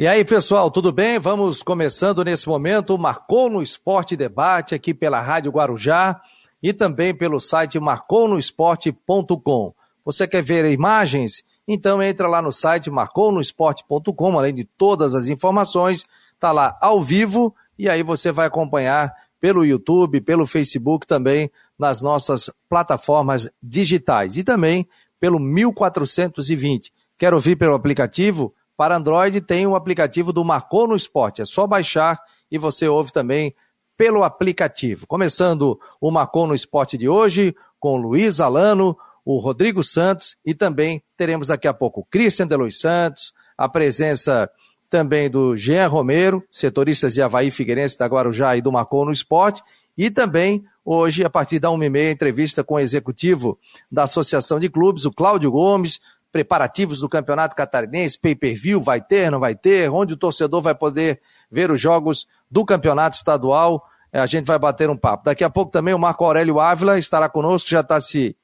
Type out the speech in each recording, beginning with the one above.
E aí, pessoal, tudo bem? Vamos começando nesse momento. Marcou no Esporte Debate aqui pela Rádio Guarujá e também pelo site marconosport.com. Você quer ver imagens? Então entra lá no site marconosport.com, além de todas as informações, tá lá ao vivo e aí você vai acompanhar pelo YouTube, pelo Facebook também nas nossas plataformas digitais e também pelo 1420. Quer ouvir pelo aplicativo? Para Android tem o aplicativo do Marcou no Esporte. É só baixar e você ouve também pelo aplicativo. Começando o Marcou no Esporte de hoje com Luiz Alano, o Rodrigo Santos e também teremos daqui a pouco o Christian Delois Santos, a presença também do Jean Romero, setoristas de Havaí Figueirense da Guarujá e do Marcou no Esporte, e também hoje, a partir da 1h30, entrevista com o executivo da Associação de Clubes, o Cláudio Gomes, preparativos do Campeonato Catarinense, pay-per-view, vai ter, não vai ter, onde o torcedor vai poder ver os jogos do Campeonato Estadual. É, a gente vai bater um papo. Daqui a pouco também o Marco Aurélio Ávila estará conosco, já está se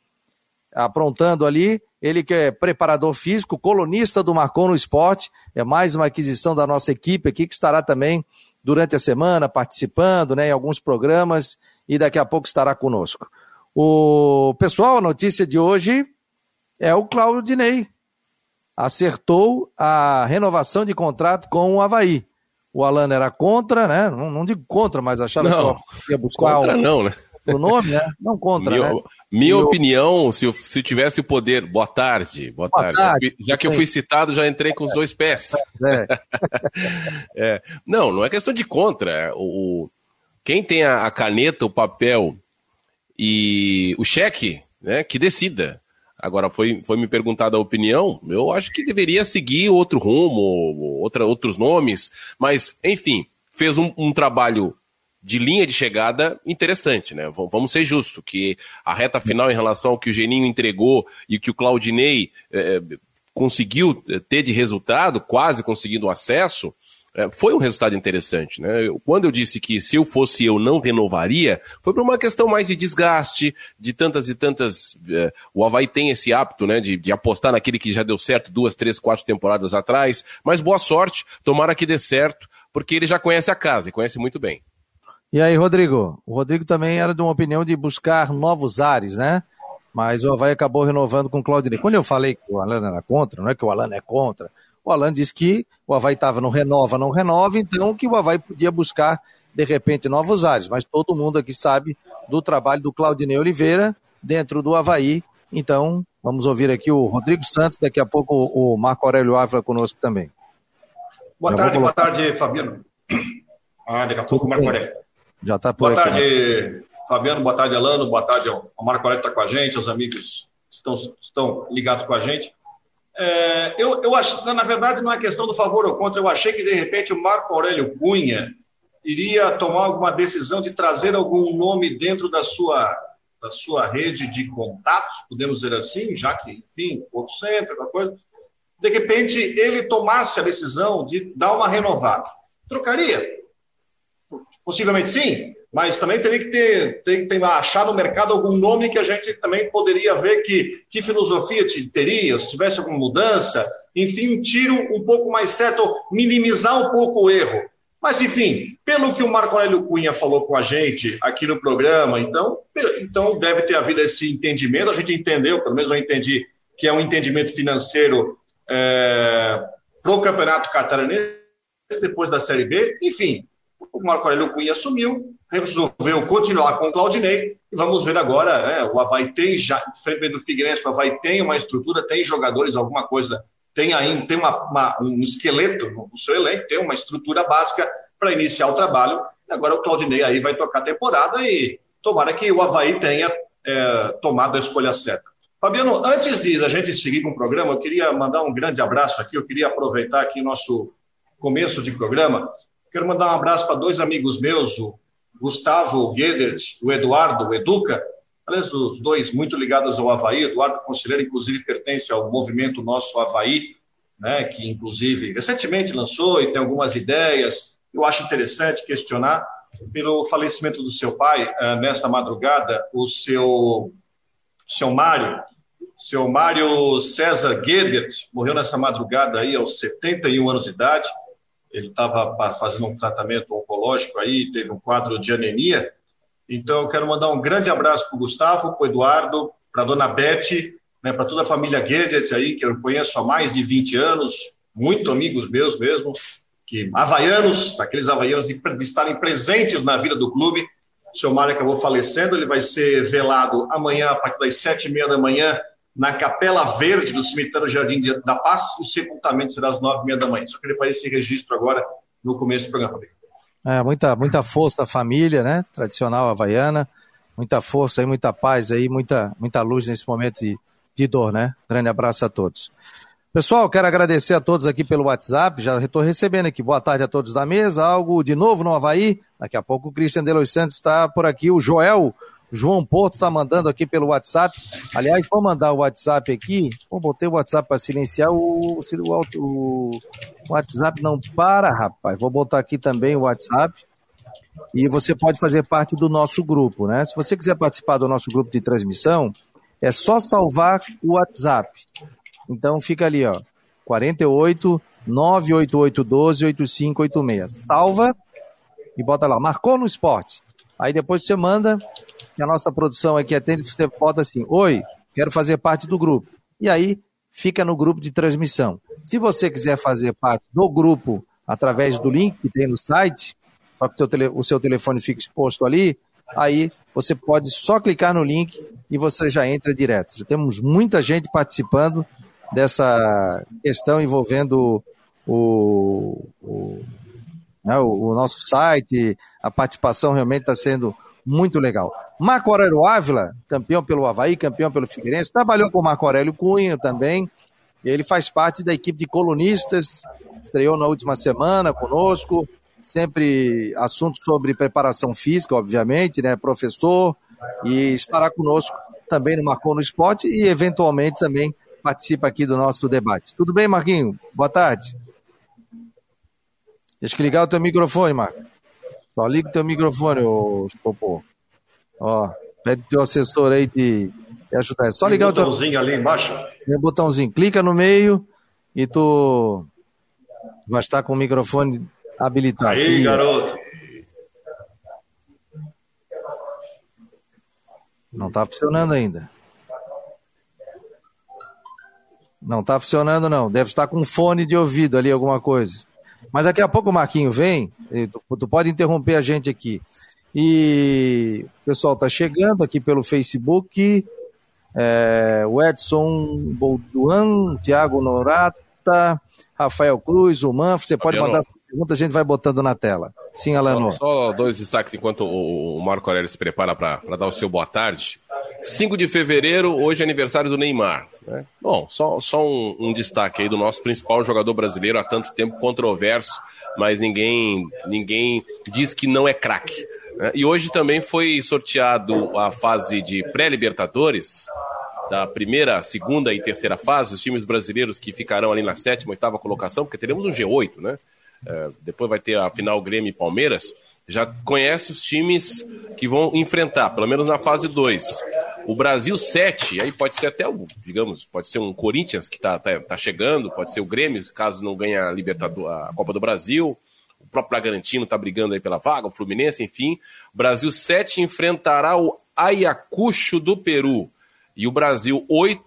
aprontando ali. Ele que é preparador físico, colunista do Marcon no Esporte, é mais uma aquisição da nossa equipe aqui que estará também durante a semana participando né, em alguns programas e daqui a pouco estará conosco. O pessoal, a notícia de hoje é o Claudinei. Acertou a renovação de contrato com o Havaí. O Alan era contra, né? Não, não digo contra, mas achava não, que ia buscar contra um, não, né? o nome, né? Não contra, minha, né? Minha eu... opinião, se eu, se eu tivesse o poder, boa tarde, boa, boa tarde. tarde. Já, já que eu fui citado, já entrei com os dois pés. É. é. Não, não é questão de contra. O, quem tem a, a caneta, o papel e o cheque, né, que decida. Agora, foi, foi me perguntada a opinião, eu acho que deveria seguir outro rumo, outra, outros nomes, mas, enfim, fez um, um trabalho de linha de chegada interessante, né? Vamos ser justos, que a reta final em relação ao que o Geninho entregou e que o Claudinei é, conseguiu ter de resultado, quase conseguindo acesso, foi um resultado interessante, né? Quando eu disse que se eu fosse eu não renovaria, foi por uma questão mais de desgaste, de tantas e tantas. É, o Havaí tem esse hábito, né, de, de, apostar naquele que já deu certo duas, três, quatro temporadas atrás. Mas boa sorte, tomara que dê certo, porque ele já conhece a casa e conhece muito bem. E aí, Rodrigo? O Rodrigo também era de uma opinião de buscar novos ares, né? Mas o Havaí acabou renovando com o Claudinei. Quando eu falei que o Alan era contra, não é que o Alan é contra, o Alan disse que o Havaí estava no renova, não renova, então que o Havaí podia buscar, de repente, novos ares. Mas todo mundo aqui sabe do trabalho do Claudinei Oliveira dentro do Havaí. Então, vamos ouvir aqui o Rodrigo Santos, daqui a pouco o Marco Aurélio Ávila conosco também. Boa Já tarde, boa tarde, Fabiano. Ah, daqui a pouco o Marco Aurélio. Já está por boa aqui. Boa tarde, né? Fabiano. Boa tarde, Alano. Boa tarde ao Marco Aurélio que está com a gente, os amigos estão, estão ligados com a gente. É, eu, eu acho, na verdade, não é questão do favor ou contra. Eu achei que, de repente, o Marco Aurélio Cunha iria tomar alguma decisão de trazer algum nome dentro da sua, da sua rede de contatos, podemos dizer assim, já que, enfim, outro centro, alguma coisa. De repente, ele tomasse a decisão de dar uma renovada. Trocaria? Possivelmente sim, mas também teria que ter, ter ter, achar no mercado algum nome que a gente também poderia ver que, que filosofia teria, se tivesse alguma mudança, enfim, um tiro um pouco mais certo, minimizar um pouco o erro. Mas, enfim, pelo que o Marco Aurélio Cunha falou com a gente aqui no programa, então, então deve ter havido esse entendimento, a gente entendeu, pelo menos eu entendi, que é um entendimento financeiro é, para o Campeonato Catarinense, depois da Série B, enfim, o Marco Aurélio Cunha assumiu, resolveu continuar com o Claudinei, e vamos ver agora, né, o Havaí tem já, frente do Figueirense, o Havaí tem uma estrutura, tem jogadores, alguma coisa, tem ainda, tem uma, uma, um esqueleto no seu elenco, tem uma estrutura básica para iniciar o trabalho, e agora o Claudinei aí vai tocar a temporada e tomara que o Havaí tenha é, tomado a escolha certa. Fabiano, antes de a gente seguir com o programa, eu queria mandar um grande abraço aqui, eu queria aproveitar aqui nosso começo de programa Quero mandar um abraço para dois amigos meus, o Gustavo Guedert, o Eduardo, o Educa, aliás, os dois muito ligados ao Havaí. Eduardo Conselheiro, inclusive, pertence ao movimento Nosso Havaí, né, que, inclusive, recentemente lançou e tem algumas ideias. Eu acho interessante questionar pelo falecimento do seu pai, uh, nesta madrugada, o seu, seu Mário, seu Mário César Guedert, morreu nessa madrugada aí aos 71 anos de idade ele estava fazendo um tratamento oncológico aí, teve um quadro de anemia. Então, eu quero mandar um grande abraço para o Gustavo, para o Eduardo, para a dona Beth, né, para toda a família Guedes aí, que eu conheço há mais de 20 anos, muito amigos meus mesmo, que havaianos, daqueles havaianos de, de estarem presentes na vida do clube. O seu Mário acabou falecendo, ele vai ser velado amanhã, a partir das sete e meia da manhã, na Capela Verde do cemitério Jardim da Paz, e o sepultamento será às nove e meia da manhã. Só queria fazer esse registro agora no começo do programa. É, muita, muita força a família, né? Tradicional havaiana. Muita força aí, muita paz aí, muita, muita luz nesse momento de, de dor, né? Grande abraço a todos. Pessoal, quero agradecer a todos aqui pelo WhatsApp. Já estou recebendo aqui. Boa tarde a todos da mesa. Algo de novo no Havaí. Daqui a pouco o Christian de Santos está por aqui. O Joel João Porto está mandando aqui pelo WhatsApp. Aliás, vou mandar o WhatsApp aqui. Pô, botei o WhatsApp para silenciar. O, o, o, WhatsApp não para, rapaz. Vou botar aqui também o WhatsApp. E você pode fazer parte do nosso grupo, né? Se você quiser participar do nosso grupo de transmissão, é só salvar o WhatsApp. Então fica ali, ó. 48 988 12 8586. Salva e bota lá. Marcou no esporte. Aí depois você manda que a nossa produção aqui atende, você bota assim: Oi, quero fazer parte do grupo. E aí fica no grupo de transmissão. Se você quiser fazer parte do grupo através do link que tem no site, só que o, seu telefone fica exposto ali, aí você pode só clicar no link e você já entra direto. Já temos muita gente participando dessa questão envolvendo o, o, né, o nosso site, a participação realmente está sendo muito legal. Marco Aurélio Ávila, campeão pelo Havaí, campeão pelo Figueirense, trabalhou com Marco Aurélio Cunha também. Ele faz parte da equipe de colunistas, estreou na última semana conosco, sempre assunto sobre preparação física, obviamente, né? Professor, e estará conosco também no Marcou no Esporte e, eventualmente, também participa aqui do nosso debate. Tudo bem, Marquinho? Boa tarde. Deixa eu ligar o teu microfone, Marco. Só liga o teu microfone, ô Popô. Ó, pede teu assessor aí de, de ajudar. É só ligar Tem o botãozinho teu... ali embaixo. Tem um botãozinho. Clica no meio e tu vai estar com o microfone habilitado. Aí, garoto. Não está funcionando ainda. Não está funcionando, não. Deve estar com fone de ouvido ali, alguma coisa. Mas daqui a pouco o Marquinho vem, tu, tu pode interromper a gente aqui. E o pessoal está chegando aqui pelo Facebook. É, o Edson Bolduan, Tiago Norata, Rafael Cruz, o Manfro. Você pode mandar perguntas, a gente vai botando na tela. Sim, Alano. Só, só dois destaques enquanto o, o Marco Aurélio se prepara para dar o seu boa tarde. 5 de fevereiro, hoje é aniversário do Neymar. Né? Bom, só, só um, um, destaque aí do nosso principal jogador brasileiro há tanto tempo controverso, mas ninguém, ninguém diz que não é craque. Né? E hoje também foi sorteado a fase de pré-libertadores, da primeira, segunda e terceira fase, os times brasileiros que ficarão ali na sétima, oitava colocação, porque teremos um G8, né? É, depois vai ter a final Grêmio e Palmeiras. Já conhece os times que vão enfrentar, pelo menos na fase 2. O Brasil 7, aí pode ser até, digamos, pode ser um Corinthians que está tá, tá chegando, pode ser o Grêmio, caso não ganhe a, Libertador, a Copa do Brasil. O próprio Bragantino está brigando aí pela vaga, o Fluminense, enfim. O Brasil 7 enfrentará o Ayacucho do Peru. E o Brasil 8,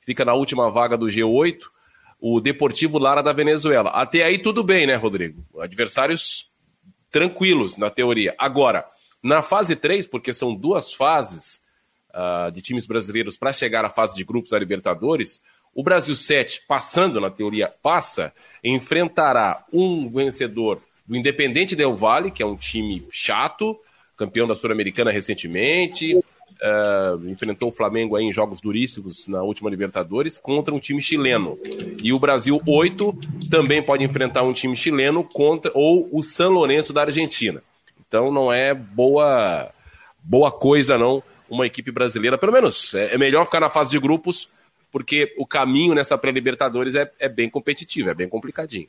que fica na última vaga do G8, o Deportivo Lara da Venezuela. Até aí tudo bem, né, Rodrigo? Adversários tranquilos, na teoria. Agora, na fase 3, porque são duas fases, uh, de times brasileiros para chegar à fase de grupos da Libertadores, o Brasil 7, passando na teoria, passa, enfrentará um vencedor do Independente Del Valle, que é um time chato, campeão da Sul-Americana recentemente, uh, enfrentou o Flamengo aí em jogos duríssimos na última Libertadores, contra um time chileno. E o Brasil 8 também pode enfrentar um time chileno contra ou o San Lourenço da Argentina. Então não é boa boa coisa não uma equipe brasileira. Pelo menos é, é melhor ficar na fase de grupos, porque o caminho nessa pré-Libertadores é, é bem competitivo, é bem complicadinho.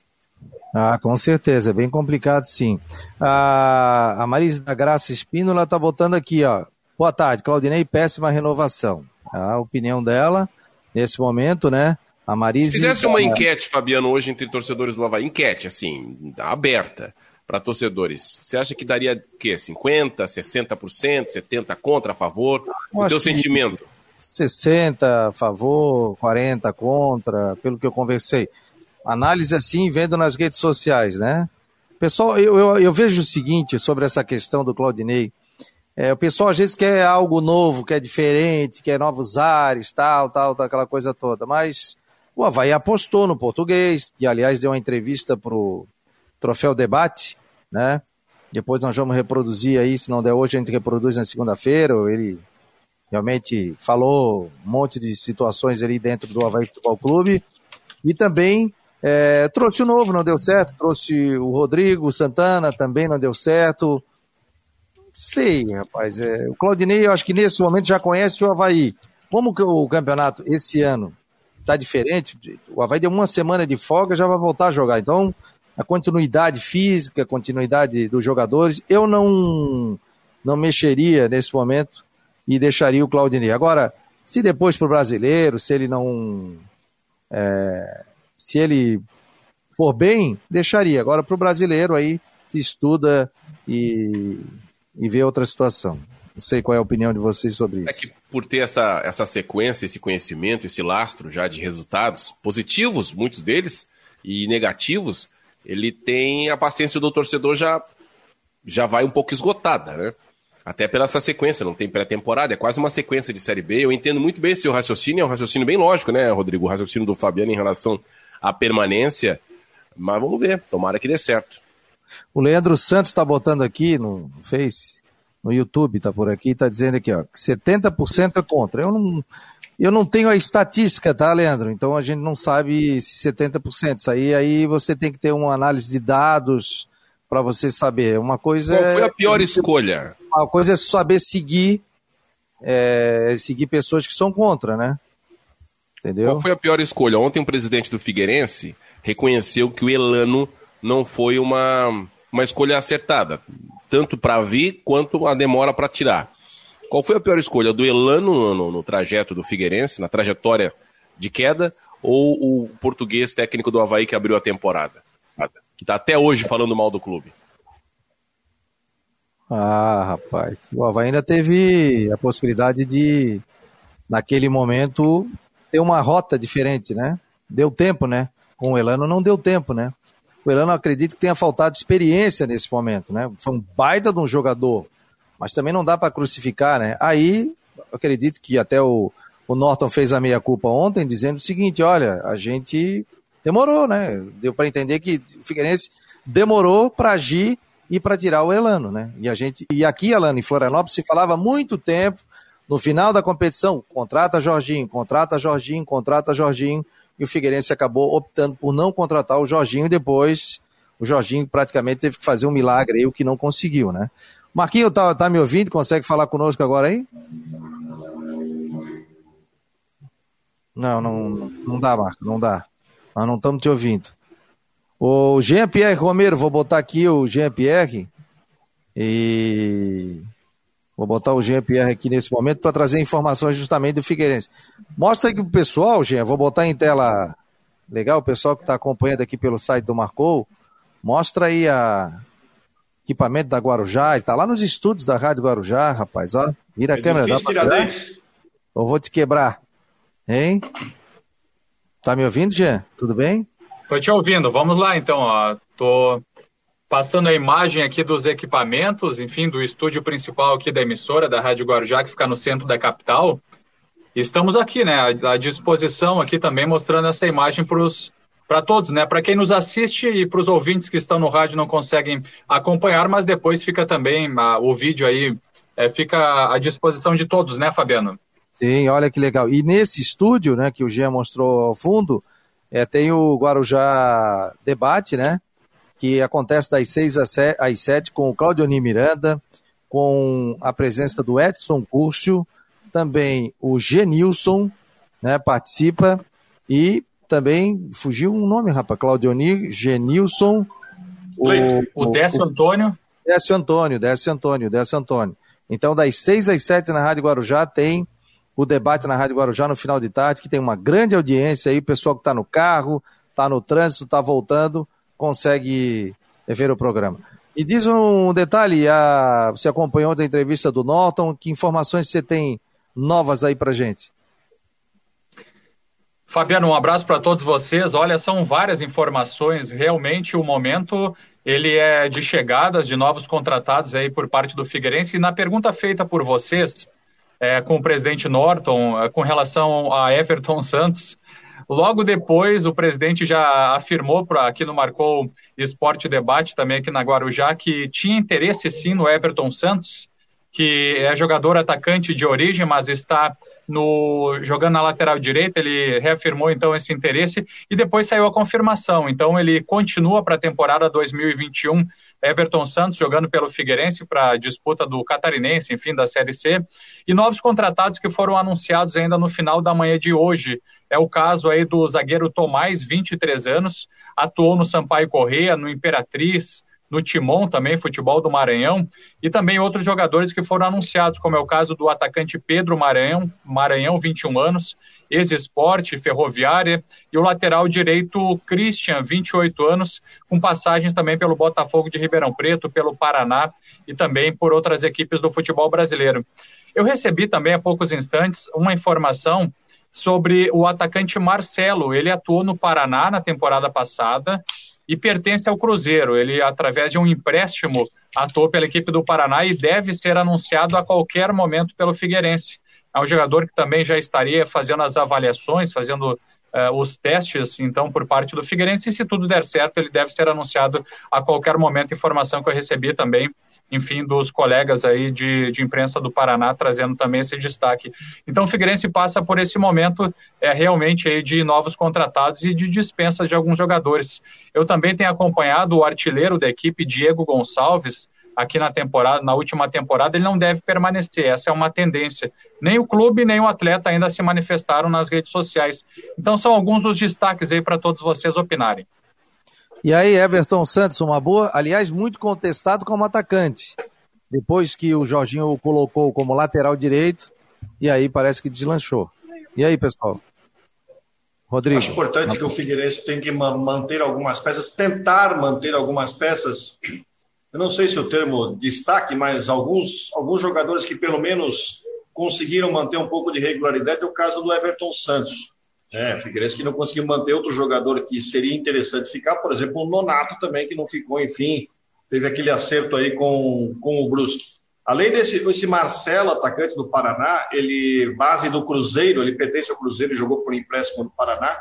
Ah, com certeza, é bem complicado sim. A, a Marisa da Graça Espínola está botando aqui, ó. Boa tarde, Claudinei, péssima renovação. A opinião dela, nesse momento, né? A Marise. Se fizesse uma enquete, Fabiano, hoje entre torcedores do Havaí, enquete, assim, aberta para torcedores, você acha que daria o quê? 50%, 60%, 70% contra, a favor? Eu o teu sentimento? 60% a favor, 40% contra, pelo que eu conversei. Análise assim, vendo nas redes sociais, né? Pessoal, eu, eu, eu vejo o seguinte sobre essa questão do Claudinei. É, o pessoal às vezes quer algo novo, quer diferente, quer novos ares, tal, tal, tal, aquela coisa toda. Mas o Havaí apostou no português, que aliás deu uma entrevista para o Troféu Debate, né? Depois nós vamos reproduzir aí, se não der hoje, a gente reproduz na segunda-feira. Ele realmente falou um monte de situações ali dentro do Havaí Futebol Clube. E também é, trouxe o novo, não deu certo. Trouxe o Rodrigo Santana, também não deu certo. Sei, rapaz. É, o Claudinei, eu acho que nesse momento já conhece o Havaí. Como que o campeonato esse ano está diferente, o Havaí deu uma semana de folga já vai voltar a jogar. Então, a continuidade física, a continuidade dos jogadores, eu não, não mexeria nesse momento e deixaria o Claudinei. Agora, se depois para o brasileiro, se ele não. É, se ele for bem, deixaria. Agora para o brasileiro aí se estuda e e ver outra situação. Não sei qual é a opinião de vocês sobre isso. É que por ter essa, essa sequência, esse conhecimento, esse lastro já de resultados positivos, muitos deles, e negativos, ele tem a paciência do torcedor já, já vai um pouco esgotada, né? Até pela essa sequência, não tem pré-temporada, é quase uma sequência de Série B. Eu entendo muito bem seu raciocínio, é um raciocínio bem lógico, né, Rodrigo? O raciocínio do Fabiano em relação à permanência. Mas vamos ver, tomara que dê certo. O Leandro Santos está botando aqui no Face, no YouTube, está por aqui, está dizendo aqui, ó, que 70% é contra. Eu não, eu não tenho a estatística, tá, Leandro? Então a gente não sabe se 70%. Isso aí, aí você tem que ter uma análise de dados para você saber. Uma coisa Qual foi a pior é, escolha? Uma coisa é saber seguir, é, seguir pessoas que são contra, né? Entendeu? Qual foi a pior escolha? Ontem o presidente do Figueirense reconheceu que o Elano não foi uma, uma escolha acertada, tanto para vir quanto a demora para tirar. Qual foi a pior escolha? Do Elano no, no, trajeto do Figueirense, na trajetória de queda, ou o português técnico do Havaí que abriu a temporada? Que está até hoje falando mal do clube. Ah, rapaz. O Havaí ainda teve a possibilidade de, naquele momento, ter uma rota diferente, né? Deu tempo, né? Com o Elano não deu tempo, né? O Elano acredito que tenha faltado experiência nesse momento, né? Foi um baita de um jogador, mas também não dá para crucificar, né? Aí, acredito que até o, o Norton fez a meia-culpa ontem, dizendo o seguinte: olha, a gente demorou, né? Deu para entender que o Figueirense demorou para agir e para tirar o Elano, né? E a gente e aqui, Elano, em Florianópolis, se falava muito tempo no final da competição, contrata Jorginho, contrata Jorginho, contrata Jorginho o Figueirense acabou optando por não contratar o Jorginho depois o Jorginho praticamente teve que fazer um milagre aí, o que não conseguiu, né? Marquinho, tá, tá me ouvindo? Consegue falar conosco agora aí? Não, não, não dá, Marco, não dá. Nós não estamos te ouvindo. O Jean-Pierre Romero, vou botar aqui o Jean-Pierre e Vou botar o Jean Pierre aqui nesse momento para trazer informações justamente do Figueirense. Mostra aqui pro pessoal, Jean, vou botar em tela legal, o pessoal que está acompanhando aqui pelo site do Marcou, mostra aí a equipamento da Guarujá, ele está lá nos estúdios da Rádio Guarujá, rapaz, ó. Vira a é câmera, dá pra Eu vou te quebrar. Hein? Tá me ouvindo, Jean? Tudo bem? Tô te ouvindo. Vamos lá então, ó. Tô passando a imagem aqui dos equipamentos, enfim, do estúdio principal aqui da emissora, da Rádio Guarujá, que fica no centro da capital. Estamos aqui, né, à disposição aqui também, mostrando essa imagem para todos, né, para quem nos assiste e para os ouvintes que estão no rádio não conseguem acompanhar, mas depois fica também a, o vídeo aí, é, fica à disposição de todos, né, Fabiano? Sim, olha que legal. E nesse estúdio, né, que o Jean mostrou ao fundo, é, tem o Guarujá Debate, né, que acontece das 6 às 7 com o Claudioni Miranda, com a presença do Edson Curcio, também o Genilson né, participa e também fugiu um nome, rapaz, Claudioni, Genilson, o, o, Décio Antônio. Décio Antônio, Décio Antônio, Décio Antônio. Então, das 6 às 7 na Rádio Guarujá tem o debate na Rádio Guarujá no final de tarde, que tem uma grande audiência aí, o pessoal que está no carro, está no trânsito, está voltando, consegue ver o programa. E diz um detalhe, a, você acompanhou a entrevista do Norton, que informações você tem novas aí para gente? Fabiano, um abraço para todos vocês. Olha, são várias informações. Realmente o momento ele é de chegadas de novos contratados aí por parte do Figueirense. E na pergunta feita por vocês é, com o presidente Norton é, com relação a Everton Santos, logo depois o presidente já afirmou para aqui no Marcou Esporte Debate também aqui na Guarujá que tinha interesse sim no Everton Santos que é jogador atacante de origem, mas está no jogando na lateral direita, ele reafirmou então esse interesse e depois saiu a confirmação. Então ele continua para a temporada 2021. Everton Santos jogando pelo Figueirense para a disputa do Catarinense, enfim, da Série C. E novos contratados que foram anunciados ainda no final da manhã de hoje. É o caso aí do zagueiro Tomás, 23 anos, atuou no Sampaio Correia, no Imperatriz, no Timon também, futebol do Maranhão, e também outros jogadores que foram anunciados, como é o caso do atacante Pedro Maranhão, Maranhão, 21 anos, ex-esporte, ferroviária, e o lateral direito Christian, 28 anos, com passagens também pelo Botafogo de Ribeirão Preto, pelo Paraná e também por outras equipes do futebol brasileiro. Eu recebi também há poucos instantes uma informação sobre o atacante Marcelo. Ele atuou no Paraná na temporada passada e pertence ao Cruzeiro. Ele, através de um empréstimo, atuou pela equipe do Paraná e deve ser anunciado a qualquer momento pelo Figueirense. É um jogador que também já estaria fazendo as avaliações, fazendo uh, os testes, então, por parte do Figueirense. E se tudo der certo, ele deve ser anunciado a qualquer momento. Informação que eu recebi também enfim, dos colegas aí de, de imprensa do Paraná, trazendo também esse destaque. Então, o Figueirense passa por esse momento é, realmente aí de novos contratados e de dispensas de alguns jogadores. Eu também tenho acompanhado o artilheiro da equipe, Diego Gonçalves, aqui na temporada, na última temporada, ele não deve permanecer. Essa é uma tendência. Nem o clube, nem o atleta ainda se manifestaram nas redes sociais. Então, são alguns dos destaques aí para todos vocês opinarem. E aí, Everton Santos, uma boa, aliás, muito contestado como atacante. Depois que o Jorginho o colocou como lateral direito, e aí parece que deslanchou. E aí, pessoal? Rodrigo. Acho importante que o Figueirense tem que manter algumas peças, tentar manter algumas peças. Eu não sei se o termo destaque, mas alguns, alguns jogadores que pelo menos conseguiram manter um pouco de regularidade é o caso do Everton Santos. É, Figueirense que não conseguiu manter outro jogador que seria interessante ficar, por exemplo, o Nonato também, que não ficou, enfim, teve aquele acerto aí com, com o Brusque. Além desse esse Marcelo, atacante do Paraná, ele, base do Cruzeiro, ele pertence ao Cruzeiro e jogou por empréstimo do Paraná,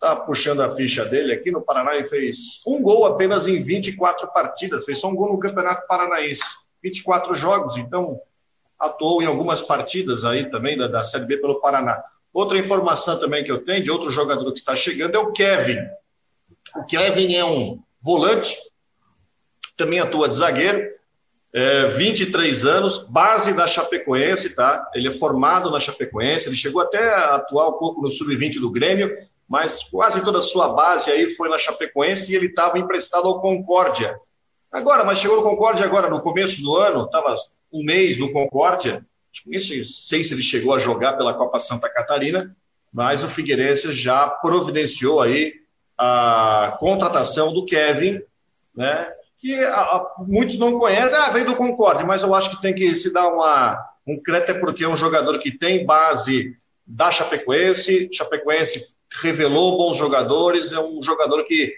tá puxando a ficha dele aqui, no Paraná ele fez um gol apenas em 24 partidas, fez só um gol no Campeonato Paranaense, 24 jogos, então atuou em algumas partidas aí também da, da Série B pelo Paraná. Outra informação também que eu tenho de outro jogador que está chegando é o Kevin. O Kevin é um volante, também atua de zagueiro, é, 23 anos, base da Chapecoense, tá? Ele é formado na Chapecoense, ele chegou até a atuar um pouco no sub-20 do Grêmio, mas quase toda a sua base aí foi na Chapecoense e ele estava emprestado ao Concórdia. Agora, mas chegou no Concórdia agora no começo do ano, estava um mês no Concórdia, nem sei se ele chegou a jogar pela Copa Santa Catarina, mas o Figueirense já providenciou aí a contratação do Kevin, né? Que a, a, muitos não conhecem, ah, veio do Concorde, mas eu acho que tem que se dar uma, um crédito, é porque é um jogador que tem base da Chapecoense, Chapecoense revelou bons jogadores, é um jogador que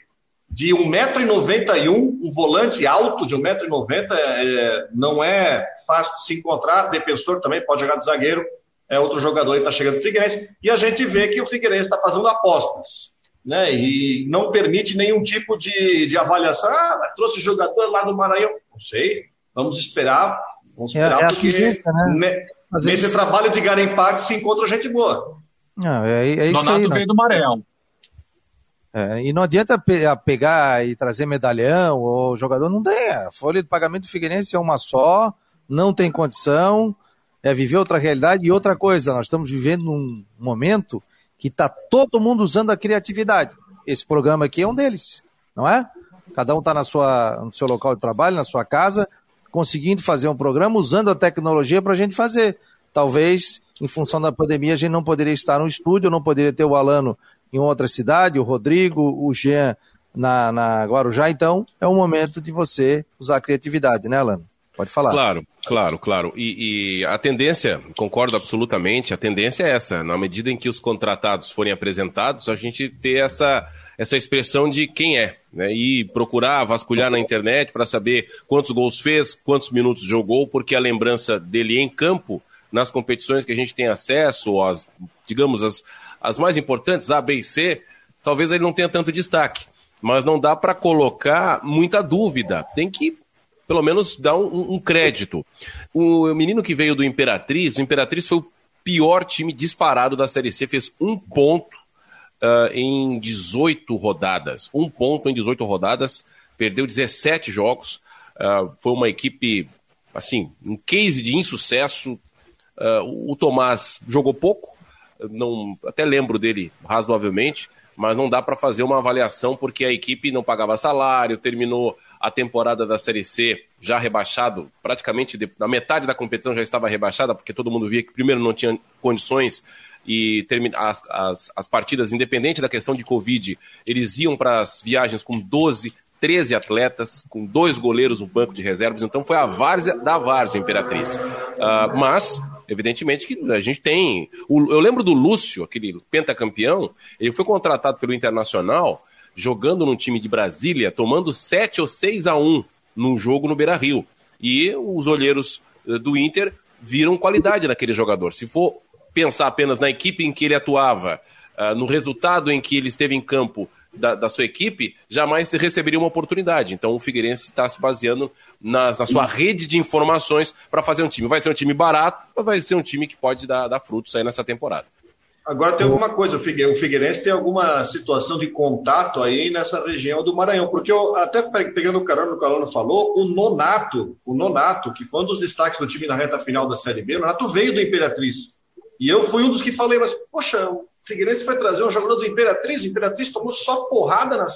de 1,91m, um volante alto de 1,90m, é, não é fácil de se encontrar. Defensor também pode jogar de zagueiro, é outro jogador que está chegando no Figueirense. E a gente vê que o Figueirense está fazendo apostas, né? E não permite nenhum tipo de, de avaliação. Ah, trouxe jogador lá do Maranhão. Não sei, vamos esperar. Vamos é, esperar, é, é porque tendência, né? nesse trabalho de garimpar que se encontra gente boa. Não, é, é isso Donato aí, veio do Maranhão. É, e não adianta pegar e trazer medalhão ou jogador, não tem. A folha de pagamento do Figueirense é uma só, não tem condição, é viver outra realidade. E outra coisa, nós estamos vivendo um momento que está todo mundo usando a criatividade. Esse programa aqui é um deles, não é? Cada um está no seu local de trabalho, na sua casa, conseguindo fazer um programa usando a tecnologia para a gente fazer. Talvez em função da pandemia, a gente não poderia estar no estúdio, não poderia ter o Alano em outra cidade, o Rodrigo, o Jean na, na Guarujá. Então, é o momento de você usar a criatividade, né, Alano? Pode falar. Claro, claro, claro. E, e, a tendência, concordo absolutamente, a tendência é essa. Na medida em que os contratados forem apresentados, a gente ter essa, essa expressão de quem é. Né? E procurar vasculhar na internet para saber quantos gols fez, quantos minutos jogou, porque a lembrança dele em campo, nas competições que a gente tem acesso, as, digamos, as, as mais importantes, A, B e C, talvez ele não tenha tanto destaque. Mas não dá para colocar muita dúvida. Tem que pelo menos dar um, um, crédito. O menino que veio do Imperatriz, o Imperatriz foi o pior time disparado da Série C, fez um ponto uh, em 18 rodadas. Um ponto em 18 rodadas, perdeu 17 jogos. Uh, foi uma equipe, assim, um case de insucesso. Uh, o Tomás jogou pouco, não, até lembro dele razoavelmente, mas não dá para fazer uma avaliação porque a equipe não pagava salário, terminou a temporada da Série C já rebaixado, praticamente na metade da competição já estava rebaixada, porque todo mundo via que primeiro não tinha condições e as, as, as partidas, independente da questão de Covid, eles iam para as viagens com 12, 13 atletas, com dois goleiros no banco de reservas, então foi a várzea da várzea Imperatriz. Uh, mas, evidentemente, que a gente tem. Eu lembro do Lúcio, aquele pentacampeão, ele foi contratado pelo Internacional jogando num time de Brasília, tomando 7 ou 6 a 1 num jogo no Beira Rio. E os olheiros eh, do Inter viram qualidade naquele jogador. Se for pensar apenas na equipe em que ele atuava, uh, no resultado em que ele esteve em campo da, da, sua equipe, jamais se receberia uma oportunidade. Então o Figueirense está se baseando nas, na sua rede de informações para fazer um time. Vai ser um time barato, mas vai ser um time que pode dar, dar frutos aí nessa temporada. Agora tem alguma coisa, o Figueirense tem alguma situação de contato aí nessa região do Maranhão, porque eu, até pegando o carona o Calano falou, o Nonato, o Nonato, que foi um dos destaques do time na reta final da Série B, o Nonato veio do Imperatriz. E eu fui um dos que falei, mas, poxa, o Figueirense vai trazer um jogador do Imperatriz, o Imperatriz tomou só porrada na,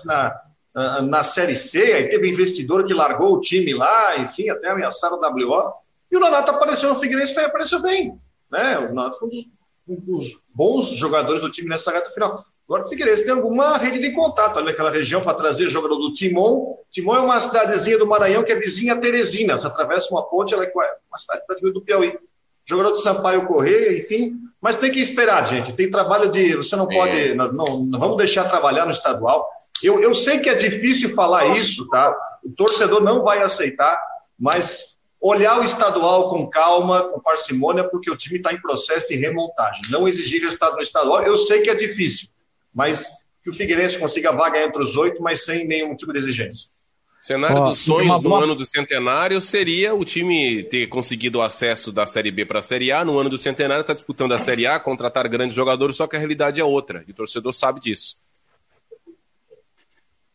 na, na Série C, aí teve investidor que largou o time lá, enfim, até ameaçaram o WO. E o Nonato apareceu no Figueirense e apareceu bem. Né? O Nonato foi um dos um dos bons jogadores do time nessa reta final. Agora o Figueirense tem alguma rede de contato ali naquela região para trazer jogador do Timon. Timon é uma cidadezinha do Maranhão que é vizinha a Teresina. Você atravessa uma ponte, ela é uma cidade praticamente do Piauí. Jogador do Sampaio Correia, enfim. Mas tem que esperar, gente. Tem trabalho de. Você não pode. É. Não, não, não, vamos deixar trabalhar no estadual. Eu, eu sei que é difícil falar isso, tá? O torcedor não vai aceitar, mas olhar o estadual com calma, com parcimônia, porque o time está em processo de remontagem. Não exigir resultado no estadual, eu sei que é difícil, mas que o Figueirense consiga vaga entre os oito, mas sem nenhum tipo de exigência. Cenário oh, dos sonhos no ano do centenário seria o time ter conseguido o acesso da Série B para a Série A. No ano do centenário está disputando a Série A, contratar grandes jogadores, só que a realidade é outra. E o torcedor sabe disso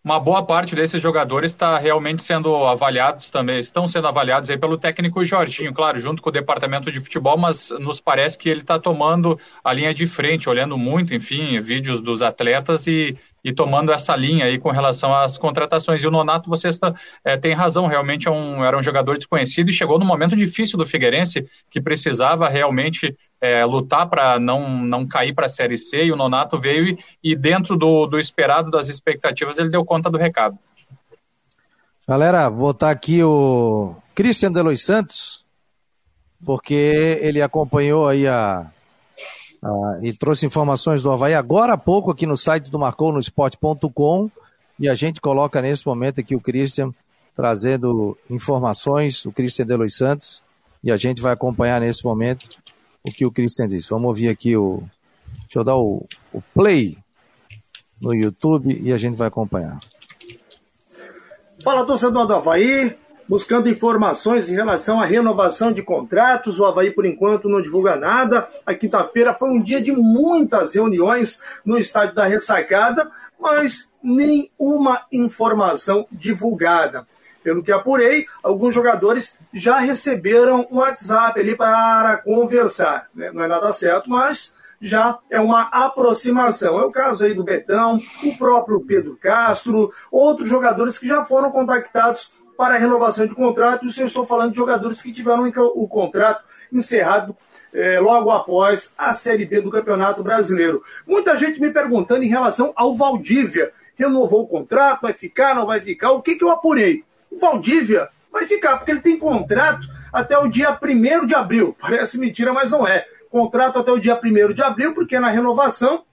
uma boa parte desses jogadores está realmente sendo avaliados também, estão sendo avaliados aí pelo técnico Jorginho, claro, junto com o departamento de futebol, mas nos parece que ele está tomando a linha de frente, olhando muito, enfim, vídeos dos atletas e, e tomando essa linha aí com relação às contratações. E o Nonato, você está, é, tem razão, realmente é um, era um jogador desconhecido e chegou no momento difícil do Figueirense, que precisava realmente é, lutar para não, não cair para a Série C, e o Nonato veio e, e dentro do, do esperado, das expectativas, ele deu conta do recado. Galera, vou botar aqui o Christian Delois Santos, porque ele acompanhou aí a, ah, e trouxe informações do Havaí agora há pouco aqui no site do marconosport.com e a gente coloca nesse momento aqui o Christian trazendo informações, o Christian Delois Santos, e a gente vai acompanhar nesse momento o que o Christian disse. Vamos ouvir aqui o. Deixa eu dar o, o play no YouTube e a gente vai acompanhar. Fala torcedor do Havaí, buscando informações em relação à renovação de contratos. O Havaí, por enquanto, não divulga nada. A quinta-feira foi um dia de muitas reuniões no estádio da Ressacada, mas nenhuma informação divulgada. Pelo que apurei, alguns jogadores já receberam um WhatsApp ali para conversar. Né? Não é nada certo, mas já é uma aproximação. É o caso aí do Betão, o próprio Pedro Castro, outros jogadores que já foram contactados para a renovação de contrato. Isso eu estou falando de jogadores que tiveram o contrato encerrado é, logo após a Série B do Campeonato Brasileiro. Muita gente me perguntando em relação ao Valdívia. Renovou o contrato, vai ficar, não vai ficar? O que, que eu apurei? O Valdívia vai ficar, porque ele tem contrato até o dia 1 de abril. Parece mentira, mas não é. Contrato até o dia 1 de abril, porque na renovação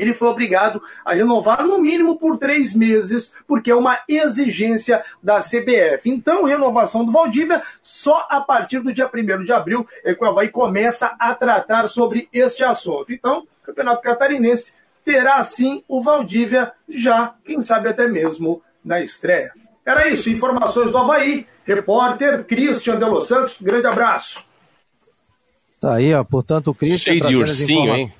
ele foi obrigado a renovar no mínimo por três meses, porque é uma exigência da CBF. Então, renovação do Valdívia só a partir do dia 1 de abril é que o Havaí começa a tratar sobre este assunto. Então, o Campeonato Catarinense terá sim o Valdívia já, quem sabe até mesmo na estreia. Era isso, informações do Havaí. Repórter Christian de Los Santos, grande abraço. Tá aí, ó, portanto, o Christian. Cheio de ursinho, hein?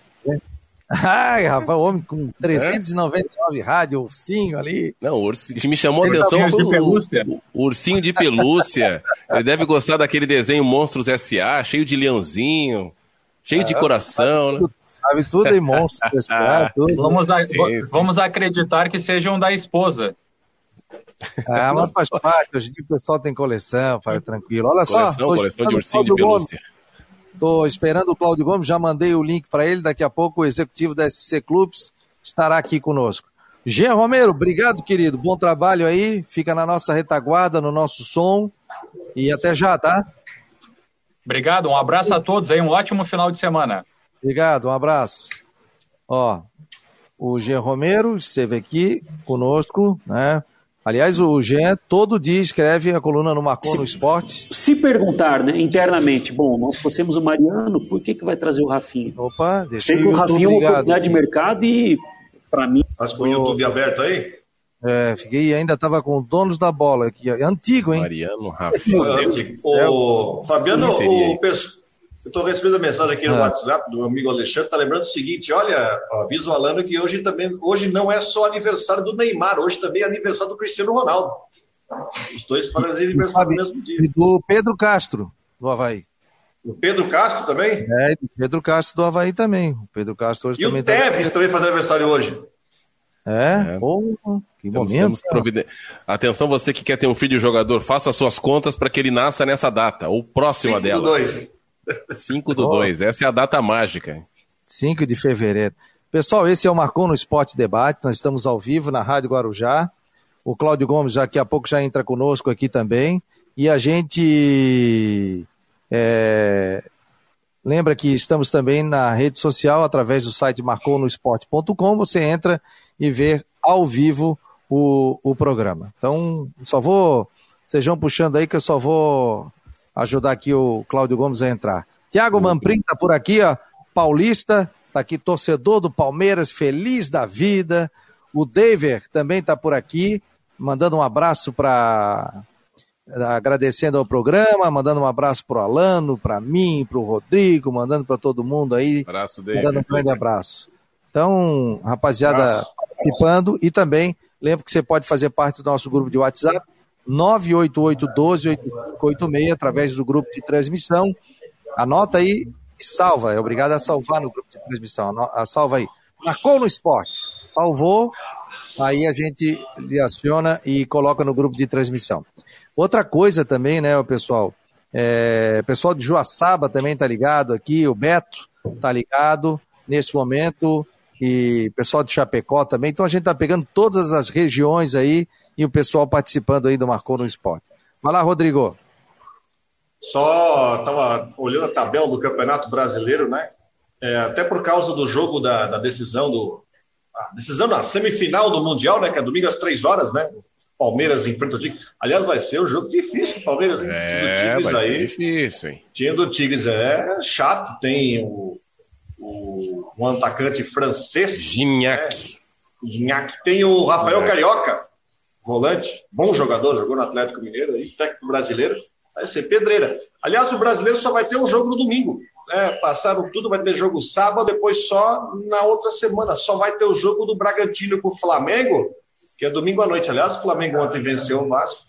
Ai, rapaz, o homem com 399 é? rádio, ursinho ali. Não, o ursinho, me chamou a atenção foi o, o, ursinho de pelúcia. Ele deve gostar daquele desenho Monstros S.A., cheio de leãozinho, cheio de coração, né? Sabe tudo em Monstros S.A.. Vamos, a, sim, vamos acreditar que sejam da esposa. Ah, mas faz parte, hoje em dia o pessoal tem coleção, faz tranquilo. Olha coleção, só. Coleção de ursinho de pelúcia. Estou esperando o Cláudio Gomes, já mandei o link para ele. Daqui a pouco o executivo da SC Clubes estará aqui conosco. Jean Romero, obrigado, querido. Bom trabalho aí. Fica na nossa retaguarda, no nosso som. E até já, tá? Obrigado, um abraço a todos aí, um ótimo final de semana. Obrigado, um abraço. Ó, o Jean Romero esteve aqui conosco, né? Aliás, o Jean todo dia escreve a coluna no Marcon no Esporte. Se perguntar né, internamente, bom, nós fossemos o Mariano, por que, que vai trazer o Rafinha? Opa, deixa Sei que o Rafinha é uma oportunidade de mercado e, para mim... Mas com o YouTube aberto aí? É, fiquei ainda estava com donos da bola aqui, é antigo, hein? Mariano Rafinha. o Fabiano, o, eu estou recebendo a mensagem aqui no ah. WhatsApp do meu amigo Alexandre, está lembrando o seguinte, olha, aviso o Alano que hoje também, hoje não é só aniversário do Neymar, hoje também é aniversário do Cristiano Ronaldo. Os dois fazem aniversário no mesmo dia. E do Pedro Castro, do Havaí. O Pedro Castro também? É, do Pedro Castro do Havaí também. O Pedro Castro hoje e também. E o Teves tá... também faz aniversário hoje. É, é. Porra, que momento. Providen... Atenção, você que quer ter um filho jogador, faça suas contas para que ele nasça nessa data, ou próxima Cinco dela. Dois. 5 do 2, essa é a data mágica. 5 de fevereiro. Pessoal, esse é o Marcou no Esporte Debate, nós estamos ao vivo na Rádio Guarujá. O Cláudio Gomes daqui a pouco já entra conosco aqui também. E a gente é, lembra que estamos também na rede social através do site marconosport.com. Você entra e vê ao vivo o, o programa. Então, só vou. Sejam puxando aí que eu só vou ajudar aqui o Cláudio Gomes a entrar. Tiago Mamprim tá por aqui, ó, paulista, tá aqui torcedor do Palmeiras, feliz da vida. O David também tá por aqui, mandando um abraço para agradecendo ao programa, mandando um abraço pro Alano, para mim, pro Rodrigo, mandando para todo mundo aí. Abraço, David. Mandando um grande abraço. Então, rapaziada abraço. participando e também lembro que você pode fazer parte do nosso grupo de WhatsApp 988-12-8586, através do grupo de transmissão. Anota aí e salva. É obrigado a salvar no grupo de transmissão. A salva aí. Marcou no esporte. Salvou. Aí a gente lhe aciona e coloca no grupo de transmissão. Outra coisa também, né, pessoal? É, pessoal de Joaçaba também tá ligado aqui. O Beto tá ligado nesse momento e pessoal de Chapecó também. Então a gente está pegando todas as regiões aí e o pessoal participando aí do Marcou no Esporte. Vai lá, Rodrigo. Só estava olhando a tabela do Campeonato Brasileiro, né? É, até por causa do jogo da, da decisão do. A decisão da semifinal do Mundial, né? Que é domingo às três horas, né? Palmeiras enfrenta o Tigres. Aliás, vai ser um jogo difícil, Palmeiras. É, Tigres vai aí. Ser difícil, hein? Time do Tigres é chato. Tem o, um atacante francês. Gignac. Né? Gignac. Tem o Rafael Carioca, volante, bom jogador, jogou no Atlético Mineiro, aí, técnico brasileiro. Vai ser pedreira. Aliás, o brasileiro só vai ter um jogo no domingo. Né? Passaram tudo, vai ter jogo sábado, depois só na outra semana. Só vai ter o jogo do Bragantino com o Flamengo, que é domingo à noite. Aliás, o Flamengo ontem venceu o Vasco.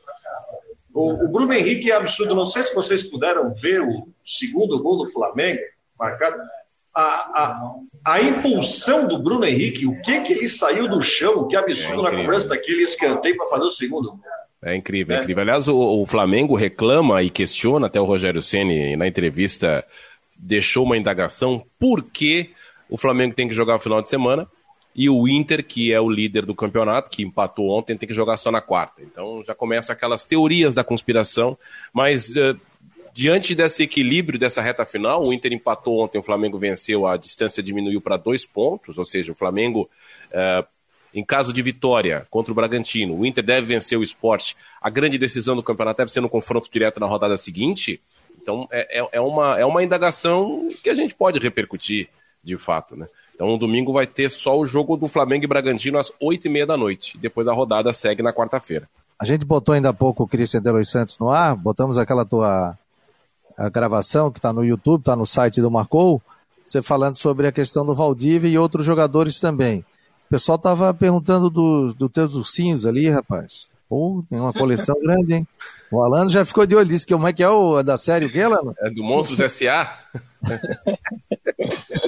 O, o Bruno Henrique é absurdo. Não sei se vocês puderam ver o segundo gol do Flamengo, marcado a, a, a impulsão do Bruno Henrique, o que que ele saiu do chão, que absurdo é na cobrança daquele escanteio para fazer o segundo. É incrível, é incrível. Aliás, o, o, Flamengo reclama e questiona até o Rogério Ceni na entrevista deixou uma indagação por que o Flamengo tem que jogar no final de semana e o Inter, que é o líder do campeonato, que empatou ontem, tem que jogar só na quarta. Então já começam aquelas teorias da conspiração, mas uh, diante desse equilíbrio dessa reta final, o Inter empatou ontem, o Flamengo venceu, a distância diminuiu para dois pontos, ou seja, o Flamengo, uh, em caso de vitória contra o Bragantino, o Inter deve vencer o esporte. A grande decisão do campeonato deve ser no confronto direto na rodada seguinte. Então é, é, é uma, é uma indagação que a gente pode repercutir, de fato, né? Então, domingo vai ter só o jogo do Flamengo e Bragantino às oito e meia da noite. Depois a rodada segue na quarta-feira. A gente botou ainda há pouco o Cristian Delois Santos no ar, botamos aquela tua a gravação que está no YouTube, está no site do Marcou, você falando sobre a questão do Valdívia e outros jogadores também. O pessoal estava perguntando dos do teus ursinhos ali, rapaz. Pô, tem uma coleção grande, hein? O Alano já ficou de olho, disse que como é que é o da série, o que, Alano? É do Monstros S.A.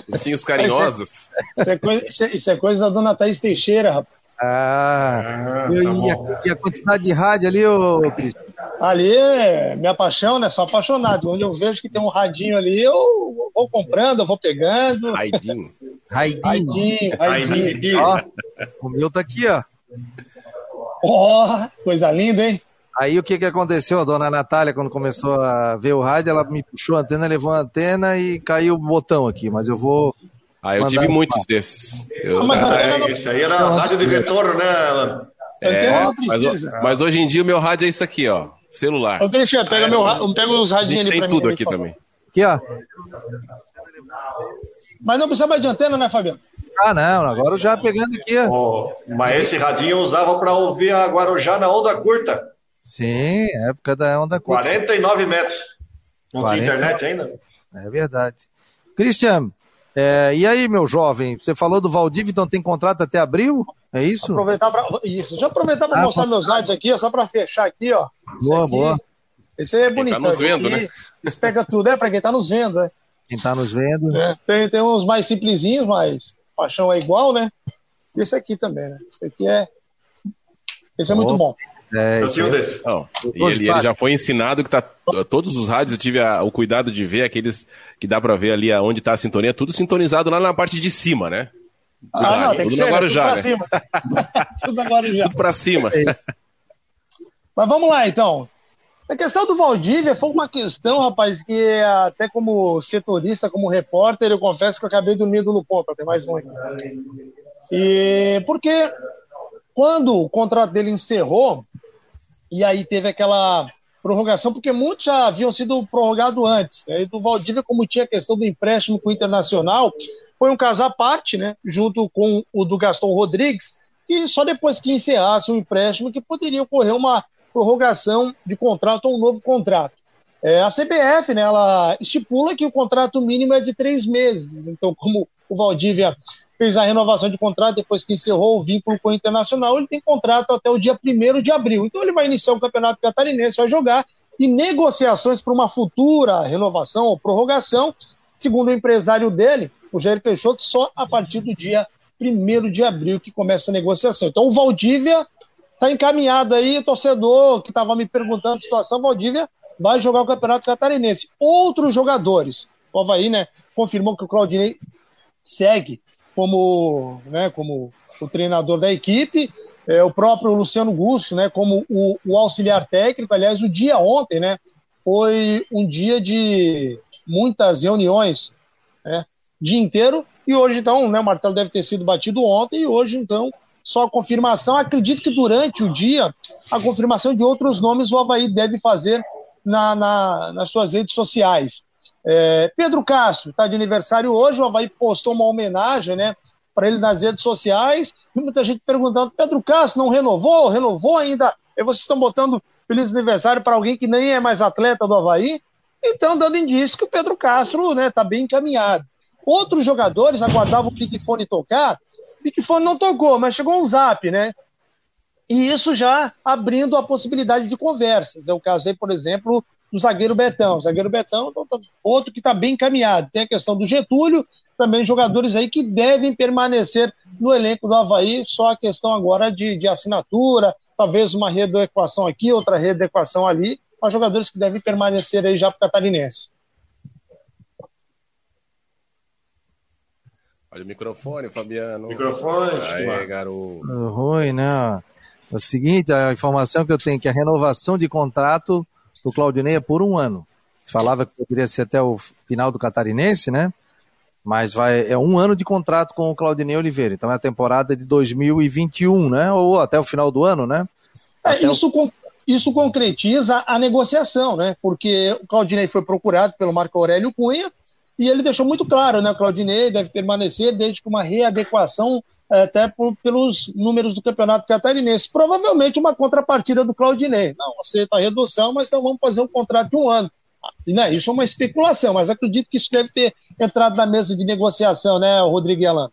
Ursinhos carinhosos. Isso é, coisa, isso, é, isso é, coisa, da dona Thaís Teixeira, rapaz. Ah, ah e, a, e, a, quantidade de rádio ali, ô Cristian? Ali é minha paixão, né? Sou apaixonado. Onde eu vejo que tem um radinho ali, eu vou comprando, eu vou pegando. Raidinho. Raidinho. Raidinho. Ó, o meu tá aqui, ó. Ó, oh, coisa linda, hein? Aí o que, que aconteceu? A dona Natália, quando começou a ver o rádio, ela me puxou a antena, levou a antena e caiu o botão aqui, mas eu vou. Ah, eu tive muitos desses. Eu... Ah, mas é, não... Esse aí era rádio de retorno, né, Alan? É, mas, mas, hoje em dia o meu rádio é isso aqui, ó. Celular. Ô, Cristian, pega, ah, meu, pega os radinhos ali pra tem tudo aqui também. Aqui, ó. Mas não precisa mais de antena, né, Fabiano? Ah, não, agora já pegando aqui. Oh, mas esse radinho eu usava para ouvir a Guarujá na onda curta. Sim, época da onda curta. 49 metros. Não 40... tinha internet ainda? É verdade. Cristian, é, e aí, meu jovem, você falou do Valdívia, então tem contrato até abril? É isso? Aproveitar pra, isso. Deixa eu aproveitar para ah, mostrar meus dados aqui, só para fechar aqui, ó. Boa, boa. Esse aí é bonitão. Quem tá nos vendo, aqui, né? Isso pega tudo, é para quem tá nos vendo, né? Quem tá nos vendo. É, tem, tem uns mais simplesinhos, mas paixão é igual, né? Esse aqui também, né? Esse aqui é. Esse é muito bom. É, eu desse. Não, e ele, ele, já foi ensinado que tá todos os rádios eu tive a, o cuidado de ver aqueles que dá para ver ali onde tá a sintonia, tudo sintonizado lá na parte de cima, né? ah, não, tem tudo que ser, agora já, né? tudo agora já. Tudo para cima. Mas vamos lá, então. A questão do Valdívia foi uma questão, rapaz, que até como setorista, como repórter, eu confesso que eu acabei dormindo no ponto, até mais um. E porque quando o contrato dele encerrou, e aí teve aquela prorrogação, porque muitos já haviam sido prorrogados antes. Né? E do Valdívia, como tinha a questão do empréstimo com o Internacional, foi um caso à parte, né? junto com o do Gaston Rodrigues, que só depois que encerrasse o empréstimo que poderia ocorrer uma prorrogação de contrato ou um novo contrato. É, a CBF, né, ela estipula que o contrato mínimo é de três meses. Então, como o Valdívia fez a renovação de contrato depois que encerrou o vínculo com o Internacional, ele tem contrato até o dia 1 de abril. Então ele vai iniciar o Campeonato Catarinense, vai jogar, e negociações para uma futura renovação ou prorrogação, segundo o empresário dele, o Jair Peixoto, só a partir do dia 1 de abril que começa a negociação. Então o Valdívia está encaminhado aí, torcedor que estava me perguntando a situação, Valdívia vai jogar o Campeonato Catarinense. Outros jogadores, o Havaí, né, confirmou que o Claudinei segue como, né, como o treinador da equipe, é, o próprio Luciano Gusto, né, como o, o, auxiliar técnico. Aliás, o dia ontem, né, foi um dia de muitas reuniões, né, dia inteiro. E hoje, então, né, o martelo deve ter sido batido ontem e hoje, então, só a confirmação. Acredito que durante o dia, a confirmação de outros nomes o Havaí deve fazer na, na, nas suas redes sociais. É, Pedro Castro está de aniversário hoje, o Havaí postou uma homenagem né, para ele nas redes sociais. E muita gente perguntando: Pedro Castro não renovou? Renovou ainda? E vocês estão botando feliz aniversário para alguém que nem é mais atleta do Havaí? Então, dando indício que o Pedro Castro está né, tá bem encaminhado. Outros jogadores aguardavam o Big Fone tocar. O Big Fone não tocou, mas chegou um zap, né? E isso já abrindo a possibilidade de conversas. É o caso aí, por exemplo, do zagueiro Betão. O zagueiro Betão, então, tá, outro que está bem encaminhado. Tem a questão do Getúlio, também jogadores aí que devem permanecer no elenco do Havaí, só a questão agora de, de assinatura, talvez uma readequação aqui, outra readequação ali, mas jogadores que devem permanecer aí já para o catarinense. Olha o microfone, Fabiano. Microfone, Aí, garoto. Ruim, né? É o seguinte, a informação que eu tenho é que a renovação de contrato do Claudinei é por um ano. Falava que poderia ser até o final do Catarinense, né? Mas vai, é um ano de contrato com o Claudinei Oliveira. Então é a temporada de 2021, né? Ou até o final do ano, né? É, isso, o... isso concretiza a negociação, né? Porque o Claudinei foi procurado pelo Marco Aurélio Cunha e ele deixou muito claro, né? O Claudinei deve permanecer desde que uma readequação é, até por, pelos números do campeonato catarinense. Provavelmente uma contrapartida do Claudinei. Não aceita a redução, mas então vamos fazer um contrato de um ano. Né? Isso é uma especulação, mas acredito que isso deve ter entrado na mesa de negociação, né, Rodrigo Yalan?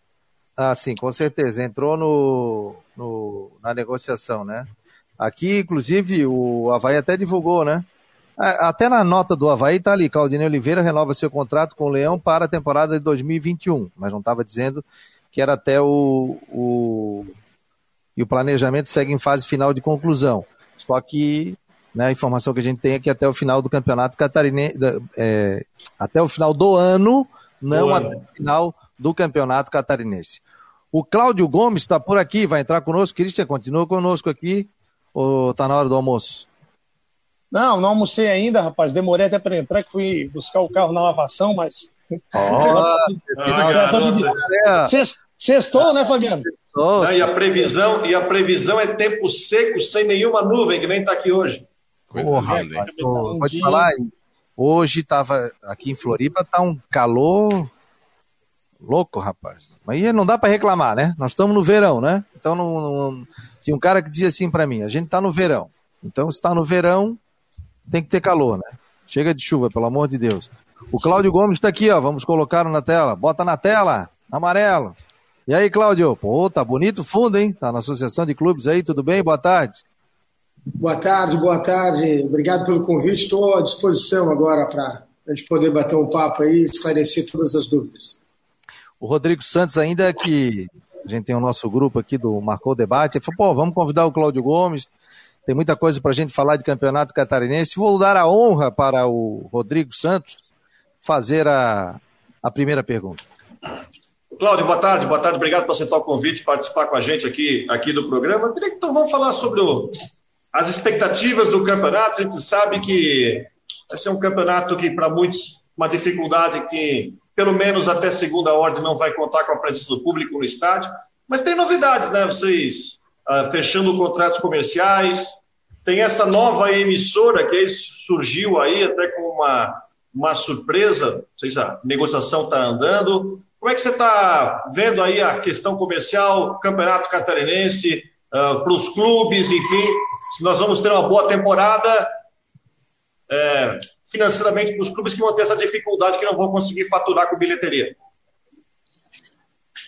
Ah, sim, com certeza. Entrou no, no, na negociação, né? Aqui, inclusive, o Havaí até divulgou, né? Até na nota do Havaí está ali, Claudinei Oliveira renova seu contrato com o Leão para a temporada de 2021, mas não estava dizendo que era até o, o. E o planejamento segue em fase final de conclusão. Só que né, a informação que a gente tem é que até o final do campeonato catarinense, é, até o final do ano, não até o final do campeonato catarinense. O Cláudio Gomes está por aqui, vai entrar conosco. Cristian, continua conosco aqui ou está na hora do almoço? Não, não almocei ainda, rapaz. Demorei até para entrar, que fui buscar o carro na lavação, mas. Sextou, né, Fabiano? Não, e, a previsão, e a previsão é tempo seco, sem nenhuma nuvem, que nem está aqui hoje. Porra, pode falar, hoje estava aqui em Floripa, tá um calor louco, rapaz. Mas aí não dá para reclamar, né? Nós estamos no verão, né? Então não, não... tinha um cara que dizia assim para mim: a gente está no verão. Então se está no verão, tem que ter calor, né? Chega de chuva, pelo amor de Deus. O Cláudio Gomes está aqui, ó. Vamos colocar na tela. Bota na tela, amarelo. E aí, Cláudio? Pô, tá bonito o fundo, hein? Tá na Associação de Clubes aí, tudo bem? Boa tarde. Boa tarde, boa tarde. Obrigado pelo convite. Estou à disposição agora para a gente poder bater um papo aí e esclarecer todas as dúvidas. O Rodrigo Santos, ainda que a gente tem o nosso grupo aqui do Marcou Debate, ele falou, pô, vamos convidar o Cláudio Gomes, tem muita coisa para a gente falar de campeonato catarinense. Vou dar a honra para o Rodrigo Santos fazer a, a primeira pergunta. Cláudio, boa tarde, boa tarde, obrigado por aceitar o convite, participar com a gente aqui, aqui do programa. Então vamos falar sobre o, as expectativas do campeonato. A gente sabe que vai ser um campeonato que, para muitos, uma dificuldade que, pelo menos até segunda ordem, não vai contar com a presença do público no estádio. Mas tem novidades, né? Vocês uh, fechando contratos comerciais. Tem essa nova emissora que surgiu aí até com uma, uma surpresa, não sei se a negociação está andando. Como é que você está vendo aí a questão comercial, campeonato catarinense, uh, para os clubes, enfim, se nós vamos ter uma boa temporada é, financeiramente para os clubes que vão ter essa dificuldade que não vão conseguir faturar com bilheteria?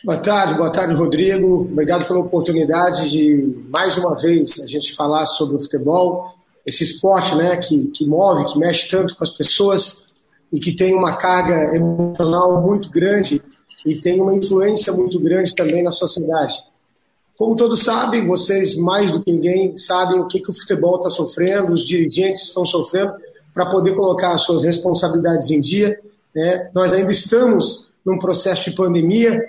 Boa tarde, boa tarde, Rodrigo. Obrigado pela oportunidade de, mais uma vez, a gente falar sobre o futebol, esse esporte né, que, que move, que mexe tanto com as pessoas e que tem uma carga emocional muito grande e tem uma influência muito grande também na sociedade. Como todos sabem, vocês mais do que ninguém sabem o que, que o futebol está sofrendo, os dirigentes estão sofrendo para poder colocar as suas responsabilidades em dia. Né? Nós ainda estamos num processo de pandemia,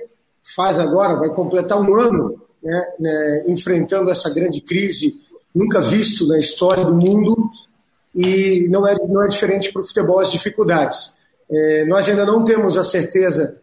faz agora, vai completar um ano né, né, enfrentando essa grande crise nunca visto na história do mundo e não é, não é diferente para o futebol as dificuldades. É, nós ainda não temos a certeza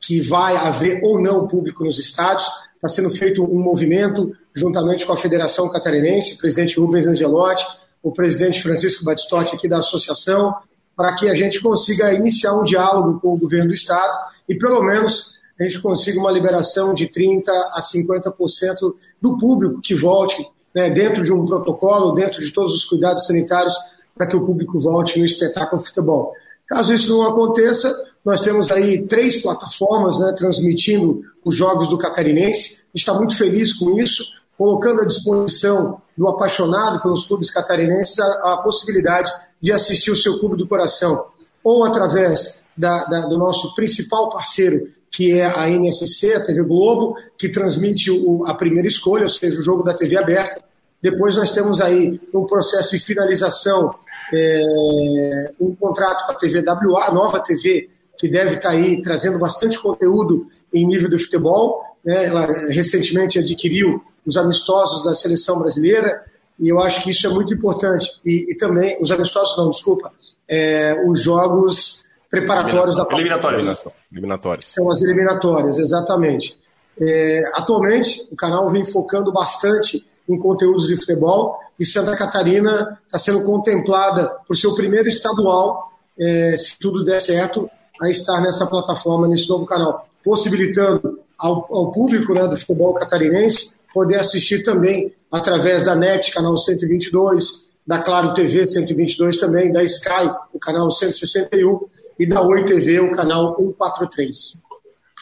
que vai haver ou não público nos estádios. Está sendo feito um movimento juntamente com a Federação Catarinense, o presidente Rubens Angelotti, o presidente Francisco Batistotti aqui da associação, para que a gente consiga iniciar um diálogo com o governo do estado e pelo menos a gente consiga uma liberação de 30% a 50% do público que volte né, dentro de um protocolo, dentro de todos os cuidados sanitários, para que o público volte no espetáculo futebol. Caso isso não aconteça, nós temos aí três plataformas né, transmitindo os jogos do Catarinense. Está muito feliz com isso, colocando à disposição do apaixonado pelos clubes catarinenses a, a possibilidade de assistir o seu clube do coração, ou através da, da, do nosso principal parceiro, que é a NSC, a TV Globo, que transmite o, a primeira escolha, ou seja, o jogo da TV aberta. Depois nós temos aí um processo de finalização, é, um contrato com a TV WA, a nova TV, que deve estar aí trazendo bastante conteúdo em nível do futebol. Né? Ela recentemente adquiriu os amistosos da seleção brasileira, e eu acho que isso é muito importante. E, e também, os amistosos, não, desculpa, é, os jogos preparatórios da eliminatórios. eliminatórios. São as eliminatórias, exatamente. É, atualmente, o canal vem focando bastante em conteúdos de futebol e Santa Catarina está sendo contemplada por seu primeiro estadual, é, se tudo der certo, a estar nessa plataforma, nesse novo canal, possibilitando ao, ao público né, do futebol catarinense poder assistir também através da NET, canal 122, da Claro TV 122 também, da Sky, o canal 161, e da Oi TV, o canal 143.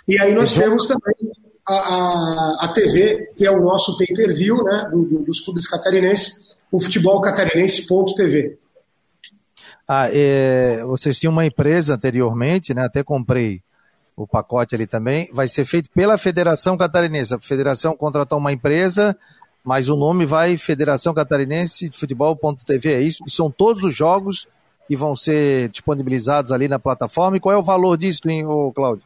E aí nós temos também a, a, a TV, que é o nosso pay-per-view né, do, do, dos clubes catarinenses, o futebol catarinense.tv. Ah, é, vocês tinham uma empresa anteriormente, né? Até comprei o pacote ali também. Vai ser feito pela Federação Catarinense. A Federação contratou uma empresa, mas o nome vai Federação Catarinense de Futebol.tv. É isso? E são todos os jogos que vão ser disponibilizados ali na plataforma. E qual é o valor disso, hein, Cláudio?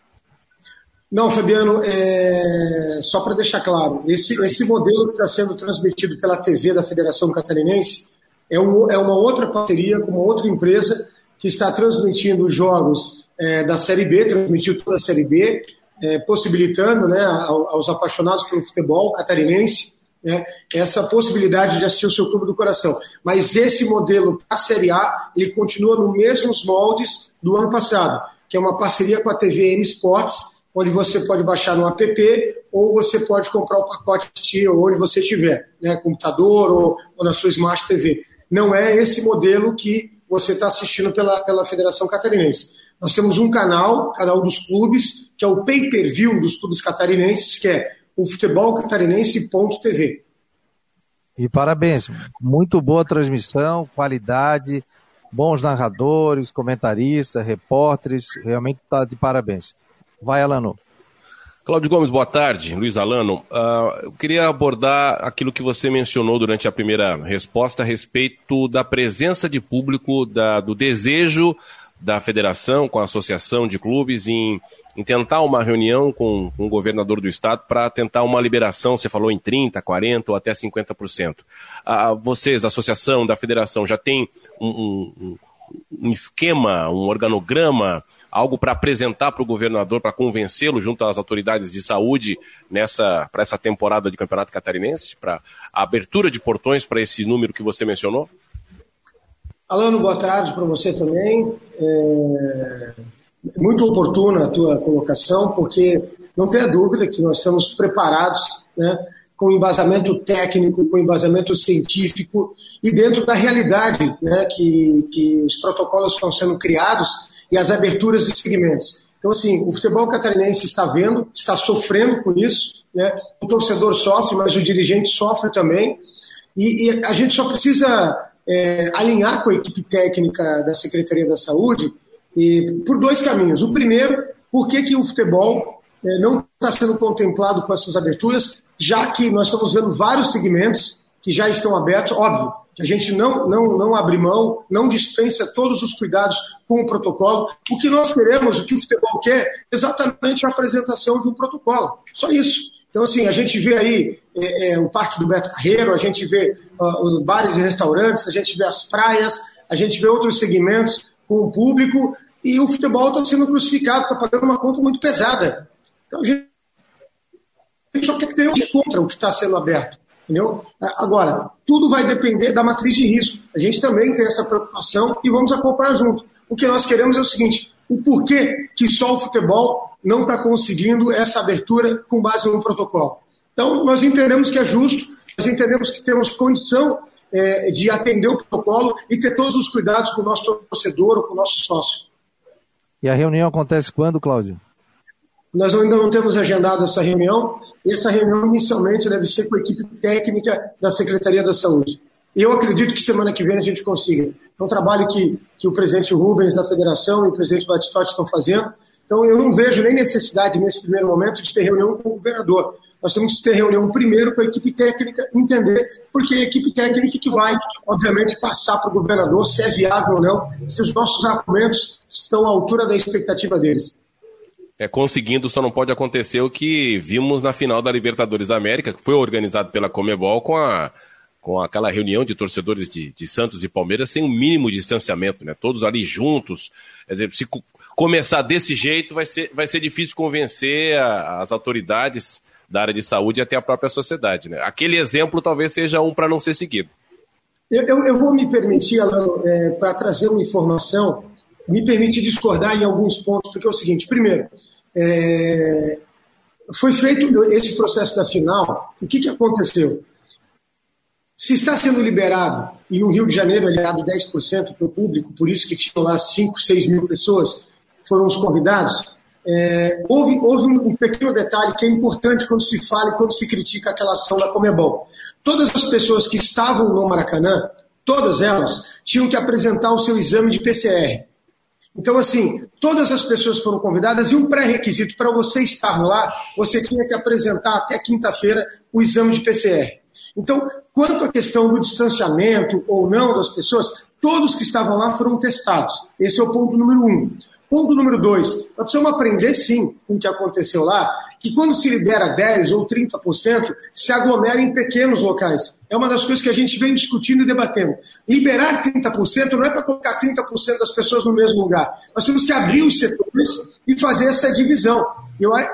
Não, Fabiano, é... só para deixar claro, esse, esse modelo que está sendo transmitido pela TV da Federação Catarinense é, um, é uma outra parceria com uma outra empresa que está transmitindo jogos é, da Série B, transmitiu toda a Série B, é, possibilitando né, aos apaixonados pelo futebol catarinense né, essa possibilidade de assistir o seu clube do coração. Mas esse modelo para a Série A, ele continua nos mesmos moldes do ano passado, que é uma parceria com a TVN Sports, onde você pode baixar no app ou você pode comprar o pacote assistir onde você estiver, né, computador ou, ou na sua Smart TV. Não é esse modelo que você está assistindo pela, pela Federação Catarinense. Nós temos um canal, canal dos clubes, que é o pay-per-view dos clubes catarinenses, que é o Futebol Catarinense.tv. E parabéns, muito boa transmissão, qualidade, bons narradores, comentaristas, repórteres, realmente está de parabéns. Vai, Alano. Cláudio Gomes, boa tarde. Luiz Alano, uh, eu queria abordar aquilo que você mencionou durante a primeira resposta a respeito da presença de público, da, do desejo da federação, com a associação de clubes, em, em tentar uma reunião com, com, o governador do estado para tentar uma liberação, você falou em 30%, 40% ou até 50%. Ah, vocês, da associação, da federação, já tem um, um, um esquema, um organograma, algo para apresentar para o governador, para convencê-lo junto às autoridades de saúde nessa para essa temporada de campeonato catarinense, para a abertura de portões para esse número que você mencionou? Alano, boa tarde para você também. É muito oportuna a tua colocação, porque não tenha dúvida que nós estamos preparados, né, com embasamento técnico, com embasamento científico e dentro da realidade, né, que, que os protocolos estão sendo criados e as aberturas de segmentos. Então, assim, o futebol catarinense está vendo, está sofrendo com isso, né? O torcedor sofre, mas o dirigente sofre também. E, e a gente só precisa é, alinhar com a equipe técnica da Secretaria da Saúde e, por dois caminhos. O primeiro, por que, que o futebol é, não está sendo contemplado com essas aberturas, já que nós estamos vendo vários segmentos que já estão abertos, óbvio, que a gente não, não, não abre mão, não dispensa todos os cuidados com o protocolo. O que nós queremos, o que o futebol quer, é exatamente a apresentação de um protocolo. Só isso. Então, assim, a gente vê aí é, é, o Parque do Beto Carreiro, a gente vê bares e restaurantes, a gente vê as praias, a gente vê outros segmentos com o público e o futebol está sendo crucificado, está pagando uma conta muito pesada. Então, a gente só quer ter um contra o que está sendo aberto. Entendeu? Agora, tudo vai depender da matriz de risco. A gente também tem essa preocupação e vamos acompanhar junto. O que nós queremos é o seguinte: o porquê que só o futebol não está conseguindo essa abertura com base no protocolo. Então, nós entendemos que é justo, nós entendemos que temos condição é, de atender o protocolo e ter todos os cuidados com o nosso torcedor ou com o nosso sócio. E a reunião acontece quando, Cláudio? Nós ainda não temos agendado essa reunião. E essa reunião inicialmente deve ser com a equipe técnica da Secretaria da Saúde. E eu acredito que semana que vem a gente consiga. É um trabalho que, que o presidente Rubens da federação e o presidente Batistotti estão fazendo. Então, eu não vejo nem necessidade, nesse primeiro momento, de ter reunião com o governador. Nós temos que ter reunião primeiro com a equipe técnica, entender, porque é a equipe técnica que vai, obviamente, passar para o governador se é viável ou não, se os nossos argumentos estão à altura da expectativa deles. É, conseguindo, só não pode acontecer o que vimos na final da Libertadores da América, que foi organizado pela Comebol com a com aquela reunião de torcedores de, de Santos e Palmeiras sem um mínimo distanciamento, né? Todos ali juntos. Quer dizer, se começar desse jeito, vai ser, vai ser difícil convencer a, as autoridades da área de saúde e até a própria sociedade. Né? Aquele exemplo talvez seja um para não ser seguido. Eu, eu, eu, vou me permitir, Alano, é, para trazer uma informação, me permitir discordar em alguns pontos, porque é o seguinte: primeiro, é, foi feito esse processo da final, o que, que aconteceu? Se está sendo liberado, e no Rio de Janeiro é liberado 10% para o público, por isso que tinham lá 5, 6 mil pessoas, foram os convidados, é, houve, houve um pequeno detalhe que é importante quando se fala e quando se critica aquela ação da Comebol. Todas as pessoas que estavam no Maracanã, todas elas, tinham que apresentar o seu exame de PCR. Então, assim, todas as pessoas foram convidadas e um pré-requisito para você estar lá, você tinha que apresentar até quinta-feira o exame de PCR. Então, quanto à questão do distanciamento ou não das pessoas, todos que estavam lá foram testados. Esse é o ponto número um. Ponto número dois, nós precisamos aprender sim com o que aconteceu lá, que quando se libera 10% ou 30%, se aglomera em pequenos locais. É uma das coisas que a gente vem discutindo e debatendo. Liberar 30% não é para colocar 30% das pessoas no mesmo lugar. Nós temos que abrir os setores e fazer essa divisão.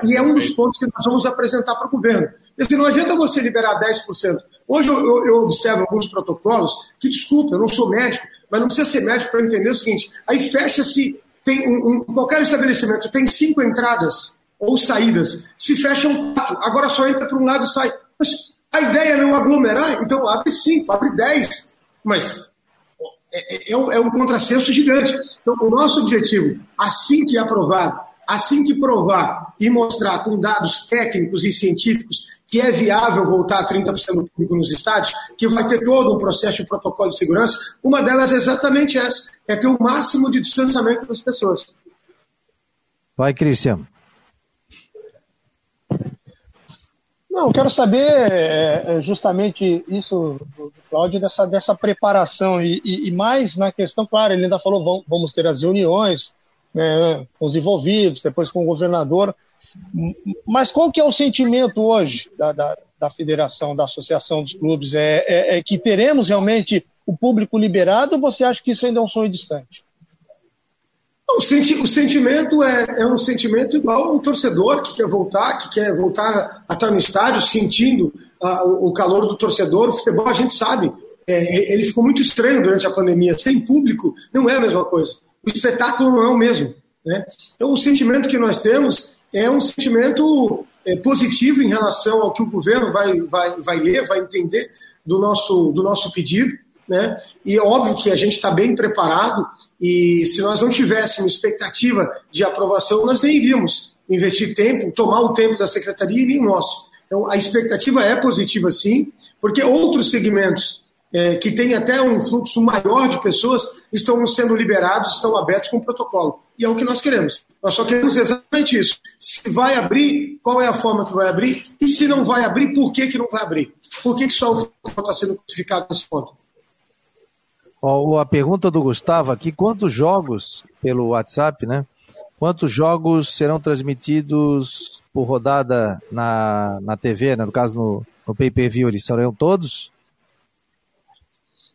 E é um dos pontos que nós vamos apresentar para o governo. Porque não adianta você liberar 10%. Hoje eu, eu, observo alguns protocolos que, desculpa, eu não sou médico, mas não precisa ser médico para entender o seguinte: aí fecha-se tem um, um, qualquer estabelecimento tem cinco entradas ou saídas, se fecham quatro, agora só entra para um lado e sai. Mas a ideia é não aglomerar, então abre cinco, abre dez. Mas é, é, é, um, é um contrassenso gigante. Então, o nosso objetivo, assim que aprovado, assim que provar e mostrar com dados técnicos e científicos que é viável voltar a 30% do público nos estádios, que vai ter todo um processo de protocolo de segurança, uma delas é exatamente essa, é ter o máximo de distanciamento das pessoas. Vai, Cristian. Não, eu quero saber é, é, justamente isso, Cláudio, dessa, dessa preparação e, e, e, mais na questão, claro, ele ainda falou, vamos ter as reuniões né, com os envolvidos, depois com o governador, mas qual que é o sentimento hoje da, da, da federação, da associação dos clubes? É, é, é, que teremos realmente o público liberado ou você acha que isso ainda é um sonho distante? O, senti o sentimento é, é, um sentimento igual ao torcedor que quer voltar, que quer voltar a estar no estádio sentindo uh, o, calor do torcedor. O futebol, a gente sabe, é, ele ficou muito estranho durante a pandemia. Sem público não é a mesma coisa. O espetáculo não é o mesmo. Né? Então, o sentimento que nós temos é um sentimento é, positivo em relação ao que o governo vai, vai, vai ler, vai entender do nosso, do nosso pedido. Né? E óbvio que a gente está bem preparado e se nós não tivéssemos expectativa de aprovação, nós nem iríamos investir tempo, tomar o tempo da secretaria e nem nosso. Então, a expectativa é positiva sim, porque outros segmentos é, que têm até um fluxo maior de pessoas estão sendo liberados, estão abertos com protocolo. E é o que nós queremos. Nós só queremos exatamente isso. Se vai abrir, qual é a forma que vai abrir? E se não vai abrir, por que, que não vai abrir? Por que, que só o futebol está sendo crucificado nesse ponto? A pergunta do Gustavo aqui: quantos jogos pelo WhatsApp, né? Quantos jogos serão transmitidos por rodada na, na TV, né? no caso no, no pay-per-view? Eles serão todos?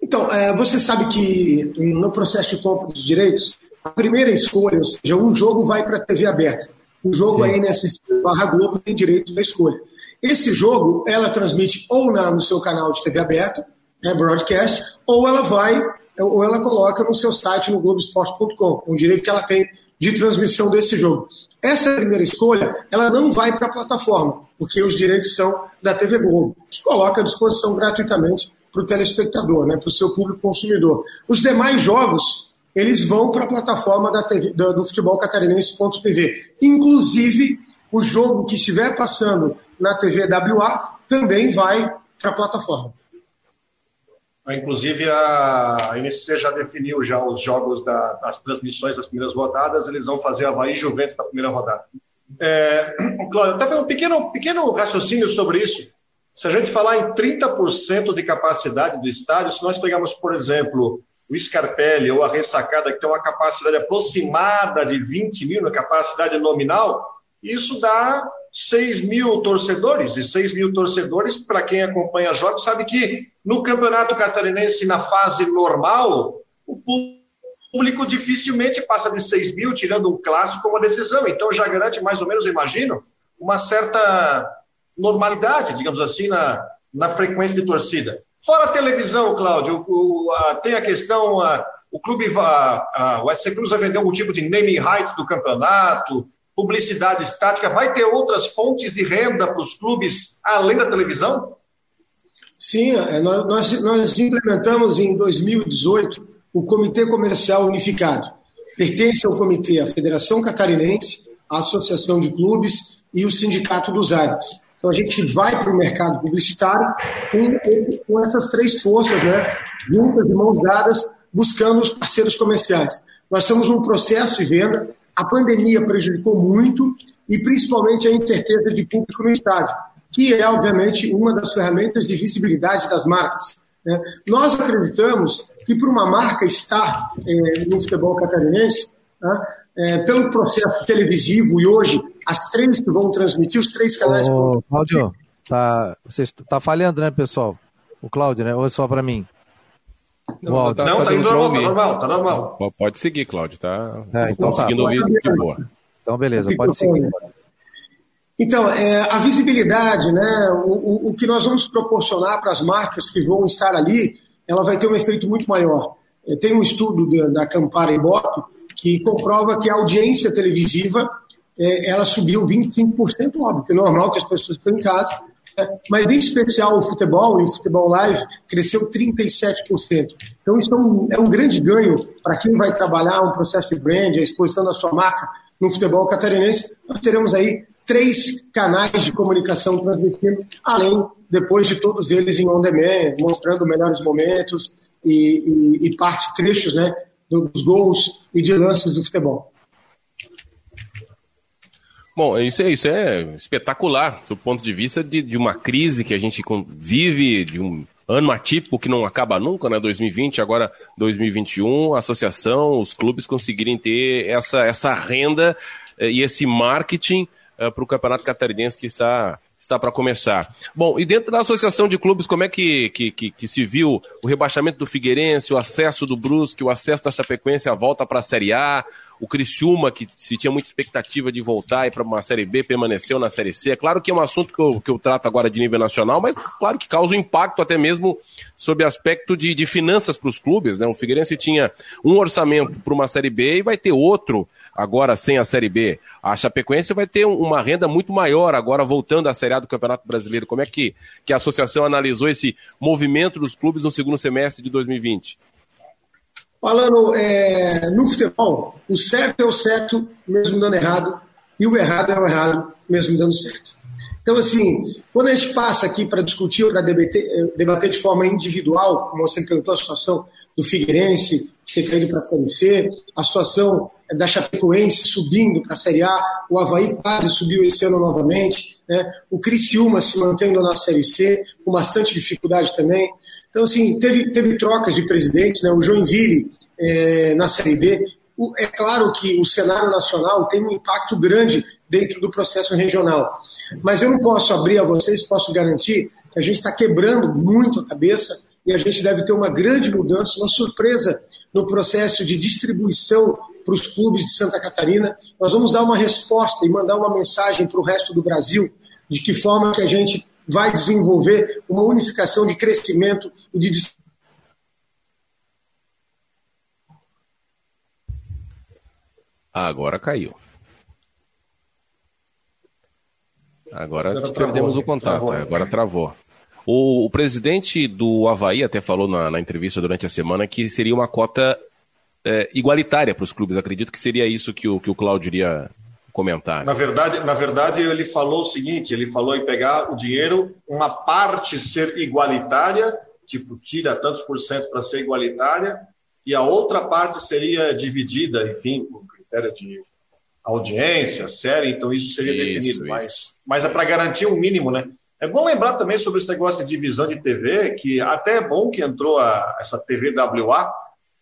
Então, é, você sabe que no processo de compra dos direitos, a primeira escolha, ou seja, um jogo vai para a TV aberta. O jogo Sim. aí nessa barra Globo tem direito da escolha. Esse jogo, ela transmite ou na, no seu canal de TV aberta, né, broadcast, ou ela vai, ou ela coloca no seu site no Globoesporte.com, o direito que ela tem de transmissão desse jogo. Essa primeira escolha, ela não vai para a plataforma, porque os direitos são da TV Globo, que coloca à disposição gratuitamente para o telespectador, né, para o seu público consumidor. Os demais jogos, eles vão para a plataforma da TV, do futebol catarinense.tv. Inclusive, o jogo que estiver passando na TV WA também vai para a plataforma. Inclusive, a, NSC já definiu já os jogos da, das transmissões das primeiras rodadas, eles vão fazer Havaí e Juventus na primeira rodada. É, Cláudio, até um pequeno, pequeno raciocínio sobre isso. Se a gente falar em 30% de capacidade do estádio, se nós pegarmos, por exemplo, o Scarpelli ou a Ressacada, que tem uma capacidade aproximada de 20 mil na capacidade nominal, isso dá 6 mil torcedores. E 6 mil torcedores, para quem acompanha jogos, sabe que no Campeonato Catarinense, na fase normal, o público dificilmente passa de 6 mil, tirando um clássico uma decisão. Então já garante, mais ou menos, imagino, uma certa normalidade, digamos assim, na, na frequência de torcida. Fora a televisão, Cláudio, o, a, tem a questão, a, o clube, a, o SC Cruz vai vender algum tipo de naming rights do campeonato, publicidade estática, vai ter outras fontes de renda para os clubes além da televisão? Sim, é, nós, nós implementamos em 2018 o Comitê Comercial Unificado. Pertence ao comitê a Federação Catarinense, a Associação de Clubes e o Sindicato dos Árbitros. Então a gente vai para o mercado publicitário com, com essas três forças, né, juntas de mãos dadas, buscando os parceiros comerciais. Nós estamos num processo de venda, a pandemia prejudicou muito e principalmente a incerteza de público no estádio, que é, obviamente, uma das ferramentas de visibilidade das marcas. Né? Nós acreditamos que para uma marca estar é, no futebol catarinense, né, é, pelo processo televisivo e hoje as três que vão transmitir, os três canais. Ô, Cláudio, tá, você está falhando, né, pessoal? O Cláudio, né? Ou é só para mim? Não, tá, não, tá, indo normal, tá normal, tá normal. Pode seguir, Cláudio, tá, é, então tá. conseguindo tá. ouvir de boa. Então, beleza, pode seguir. Então, é, a visibilidade, né, o, o, o, que nós vamos proporcionar para as marcas que vão estar ali, ela vai ter um efeito muito maior. É, tem um estudo da, da Campara Ibope que comprova que a audiência televisiva é, ela subiu 25%, óbvio, que é normal que as pessoas estão em casa, mas em especial o futebol e o futebol live cresceu 37%. Então isso é um, é um grande ganho para quem vai trabalhar um processo de brand, a exposição da sua marca no futebol catarinense. Nós teremos aí três canais de comunicação transmitindo, além depois de todos eles em on demand, mostrando melhores momentos e, e, e partes, trechos né, dos gols e de lances do futebol. Bom, isso é, isso é espetacular, do ponto de vista de, de uma crise que a gente vive, de um ano atípico que não acaba nunca, né? 2020, agora 2021, a associação, os clubes conseguirem ter essa, essa renda eh, e esse marketing eh, para o Campeonato Catarinense que está está para começar. Bom, e dentro da associação de clubes, como é que, que, que, que, se viu o rebaixamento do Figueirense, o acesso do Brusque, o acesso da Chapecoense, a volta para a Série A, o Criciúma, que se tinha muita expectativa de voltar para uma Série B, permaneceu na Série C. É claro que é um assunto que eu, que eu trato agora de nível nacional, mas claro que causa um impacto até mesmo sob aspecto de, de finanças para os clubes. Né? O Figueirense tinha um orçamento para uma Série B e vai ter outro agora sem a Série B. A Chapecoense vai ter uma renda muito maior agora voltando à Série A do Campeonato Brasileiro. Como é que, que a associação analisou esse movimento dos clubes no segundo semestre de 2020? Falando é, no futebol, o certo é o certo, mesmo dando errado, e o errado é o errado, mesmo dando certo. Então, assim, quando a gente passa aqui para discutir, para eh, debater de forma individual, como você perguntou, a situação do Figueirense ter caído para a Série C, a situação da Chapecoense subindo para a Série A, o Havaí quase subiu esse ano novamente, né? o Criciúma se mantendo na Série C, com bastante dificuldade também. Então, assim, teve, teve trocas de presidentes, né? O Joinville é, na Série B. O, é claro que o cenário nacional tem um impacto grande dentro do processo regional. Mas eu não posso abrir a vocês, posso garantir que a gente está quebrando muito a cabeça e a gente deve ter uma grande mudança, uma surpresa no processo de distribuição para os clubes de Santa Catarina. Nós vamos dar uma resposta e mandar uma mensagem para o resto do Brasil de que forma que a gente vai desenvolver uma unificação de crescimento e de Agora caiu. Agora, agora perdemos travou, o contato, travou. agora travou. O, o, presidente do Havaí até falou na, na, entrevista durante a semana que seria uma cota é, igualitária para os clubes. Acredito que seria isso que o, que o Cláudio iria comentar. Na verdade, na verdade, ele falou o seguinte: ele falou em pegar o dinheiro, uma parte ser igualitária tipo, tira tantos por cento para ser igualitária, e a outra parte seria dividida, enfim, por critério de audiência, série, então isso seria isso, definido. Isso. Mas, mas é para garantir um mínimo, né? É bom lembrar também sobre esse negócio de divisão de TV, que até é bom que entrou a, essa TV WA.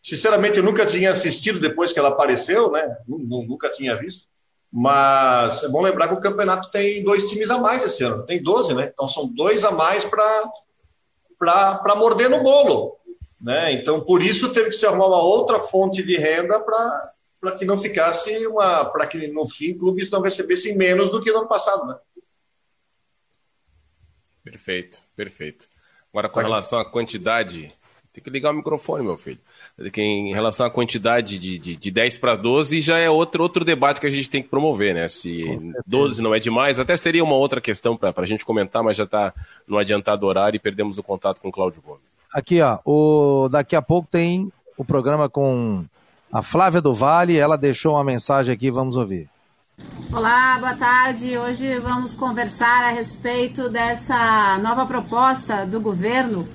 Sinceramente, eu nunca tinha assistido depois que ela apareceu, né? Nunca tinha visto. Mas é bom lembrar que o campeonato tem dois times a mais esse ano. Tem 12, né? Então são dois a mais para morder no bolo. Né? Então, por isso, teve que se arrumar uma outra fonte de renda para que não ficasse uma. para que no fim clubes não recebessem menos do que no ano passado. Né? Perfeito, perfeito. Agora, com relação à quantidade. Tem que ligar o microfone, meu filho. Em relação à quantidade de, de, de 10 para 12, já é outro, outro debate que a gente tem que promover, né? Se 12 não é demais, até seria uma outra questão para a gente comentar, mas já está no adiantado horário e perdemos o contato com o Cláudio Gomes. Aqui, ó, o, daqui a pouco tem o programa com a Flávia do Vale, ela deixou uma mensagem aqui, vamos ouvir. Olá, boa tarde. Hoje vamos conversar a respeito dessa nova proposta do governo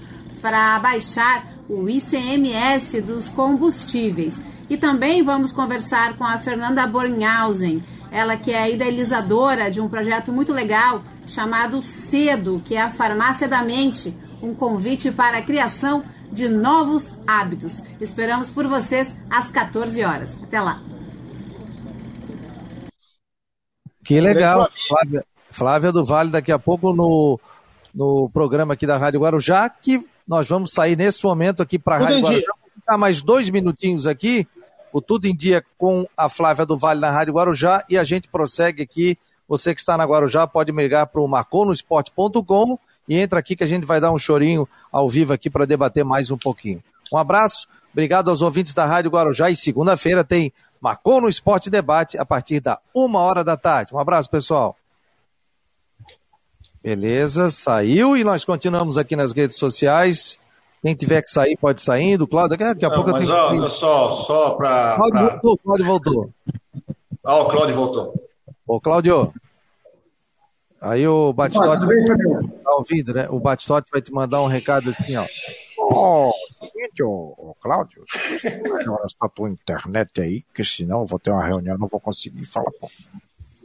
para baixar o ICMS dos combustíveis. E também vamos conversar com a Fernanda Bornhausen, ela que é a idealizadora de um projeto muito legal chamado Cedo, que é a Farmácia da Mente, um convite para a criação de novos hábitos. Esperamos por vocês às 14 horas. Até lá. Que legal. Flávia, Flávia do Vale, daqui a pouco no, no programa aqui da Rádio Guarujá, que nós vamos sair nesse momento aqui para a Rádio Guarujá. Vou ficar mais dois minutinhos aqui, o Tudo em Dia com a Flávia do Vale na Rádio Guarujá e a gente prossegue aqui. Você que está na Guarujá pode me ligar para o marconosport.com e entra aqui que a gente vai dar um chorinho ao vivo aqui para debater mais um pouquinho. Um abraço, obrigado aos ouvintes da Rádio Guarujá e segunda-feira tem Marcou no Esporte Debate a partir da uma hora da tarde. Um abraço, pessoal. Beleza, saiu e nós continuamos aqui nas redes sociais. Quem tiver que sair, pode sair. Do Cláudio, daqui a Não, pouco mas, eu tenho ó, só, só para. Cláudio pra... voltou, Cláudio voltou. Ah, o Cláudio voltou. Ô, Cláudio. Aí o Batistote. Tá ouvindo, né? O Batistote vai te mandar um recado assim, ó. Ó, oh, seguinte, ô, oh, Cláudio, melhoras pra tua internet aí, porque senão eu vou ter uma reunião, não vou conseguir falar, pô.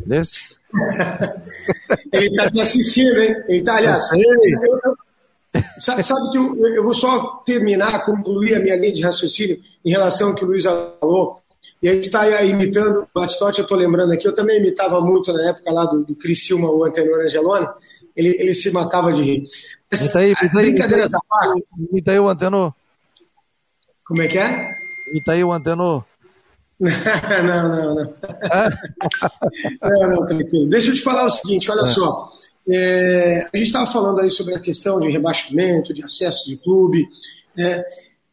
Desse? Ele tá te assistindo, hein? Ele tá, aliás, eu, eu, sabe, sabe, que eu, eu, vou só terminar, concluir a minha linha de raciocínio em relação ao que o Luiz falou. E a gente está imitando o Batistotti, eu estou lembrando aqui, eu também imitava muito na época lá do, do Criciúma, o anterior Angelona, ele, ele se matava de rir. Mas, aí, brincadeiras à parte. Imita aí o Anteno. Como é que é? Imita aí o Anteno. não, não, não. não, não, tranquilo. Deixa eu te falar o seguinte, olha é. só. É, a gente estava falando aí sobre a questão de rebaixamento, de acesso de clube, né?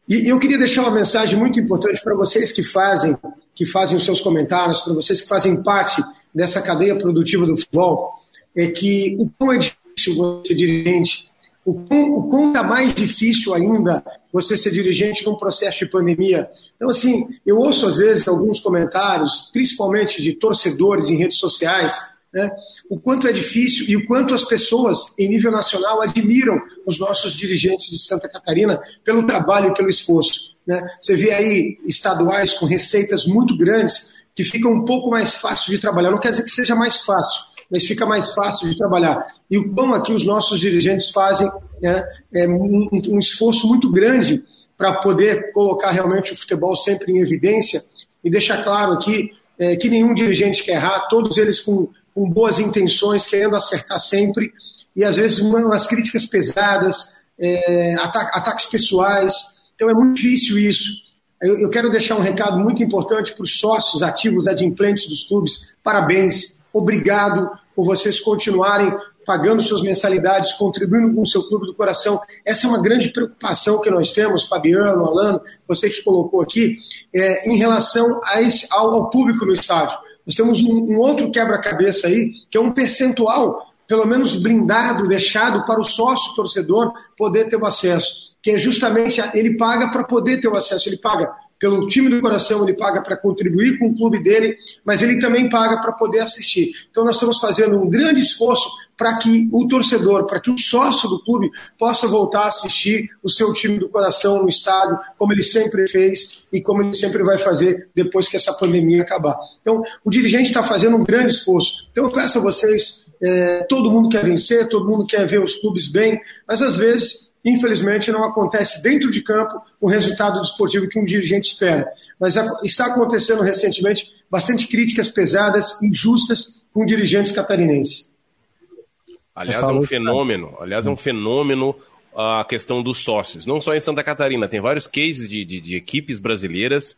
E eu queria deixar uma mensagem muito importante para vocês que fazem, que fazem os seus comentários, para vocês que fazem parte dessa cadeia produtiva do futebol, é que o quão é difícil você dirigente, o quão, o quão é mais difícil ainda você ser dirigente num processo de pandemia. Então, assim, eu ouço às vezes alguns comentários, principalmente de torcedores em redes sociais, né, o quanto é difícil e o quanto as pessoas, em nível nacional, admiram os nossos dirigentes de Santa Catarina pelo trabalho e pelo esforço. Né? Você vê aí estaduais com receitas muito grandes que ficam um pouco mais fácil de trabalhar. Não quer dizer que seja mais fácil, mas fica mais fácil de trabalhar. E o como aqui os nossos dirigentes fazem né, é um, um esforço muito grande para poder colocar realmente o futebol sempre em evidência e deixar claro aqui é, que nenhum dirigente quer errar, todos eles com, com boas intenções, querendo acertar sempre, e às vezes umas críticas pesadas, é, ata ataques pessoais. Então é muito difícil isso. Eu, eu quero deixar um recado muito importante para os sócios ativos adimplentes dos clubes. Parabéns Obrigado por vocês continuarem pagando suas mensalidades, contribuindo com o seu clube do coração. Essa é uma grande preocupação que nós temos, Fabiano, Alano, você que colocou aqui, é, em relação a esse, ao, ao, público no estádio. Nós temos um, um outro quebra-cabeça aí, que é um percentual, pelo menos blindado, deixado para o sócio torcedor poder ter o acesso, que é justamente ele paga para poder ter o acesso, ele paga pelo time do coração, ele paga para contribuir com o clube dele, mas ele também paga para poder assistir. Então nós estamos fazendo um grande esforço para que o torcedor, para que o sócio do clube possa voltar a assistir o seu time do coração no estádio, como ele sempre fez e como ele sempre vai fazer depois que essa pandemia acabar. Então, o dirigente está fazendo um grande esforço. Então, eu peço a vocês, é, todo mundo quer vencer, todo mundo quer ver os clubes bem, mas às vezes infelizmente não acontece dentro de campo o resultado desportivo que um dirigente espera. Mas está acontecendo recentemente bastante críticas pesadas, injustas com dirigentes catarinenses. Aliás, é um fenômeno. Aliás, é um fenômeno a questão dos sócios. Não só em Santa Catarina, tem vários cases de, de, de equipes brasileiras.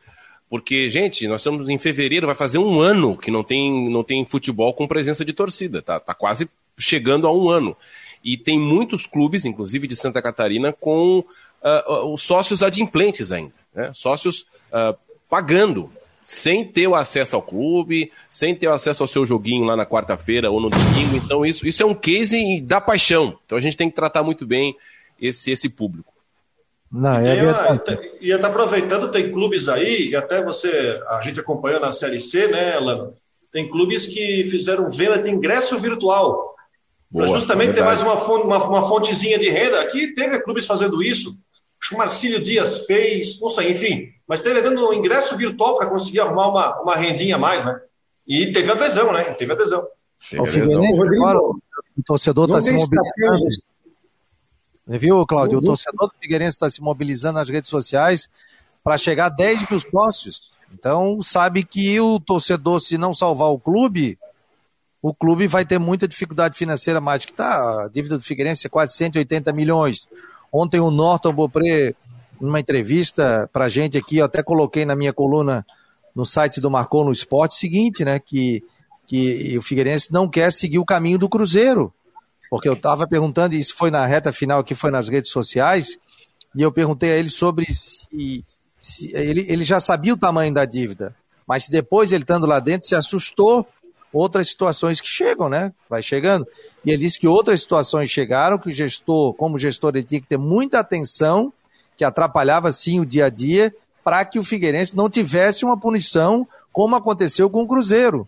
Porque, gente, nós estamos em fevereiro, vai fazer um ano que não tem, não tem futebol com presença de torcida. Tá, tá quase chegando a um ano. E tem muitos clubes, inclusive de Santa Catarina, com uh, os sócios adimplentes ainda. Né? Sócios uh, pagando sem ter o acesso ao clube, sem ter o acesso ao seu joguinho lá na quarta-feira ou no domingo. Então, isso, isso é um case da paixão. Então, a gente tem que tratar muito bem esse, esse público. Não, é verdade. E até aproveitando, tem clubes aí, e até você, a gente acompanhou na Série C, né, Lano? Tem clubes que fizeram venda de ingresso virtual. Para justamente é ter mais uma, fonte, uma, uma fontezinha de renda. Aqui teve clubes fazendo isso. Acho que o Marcílio Dias fez, não sei, enfim. Mas teve dando um ingresso virtual para conseguir arrumar uma, uma rendinha a mais, né? E teve adesão, né? Teve adesão. Teve o Figueirense, agora, o torcedor está se mobilizando. Viu, Cláudio? O torcedor do Figueirense está se mobilizando nas redes sociais para chegar a 10 mil sócios. Então, sabe que o torcedor, se não salvar o clube, o clube vai ter muita dificuldade financeira mais, que tá, a dívida do Figueirense é quase 180 milhões. Ontem o Norton Bopré, numa entrevista para a gente aqui, eu até coloquei na minha coluna no site do Marcou no Esporte, seguinte, né, que, que o Figueirense não quer seguir o caminho do Cruzeiro, porque eu estava perguntando, e isso foi na reta final, que foi nas redes sociais, e eu perguntei a ele sobre se, se ele, ele já sabia o tamanho da dívida, mas depois ele estando lá dentro se assustou outras situações que chegam, né? Vai chegando. E ele disse que outras situações chegaram, que o gestor, como gestor, ele tinha que ter muita atenção, que atrapalhava sim o dia a dia, para que o Figueirense não tivesse uma punição, como aconteceu com o Cruzeiro.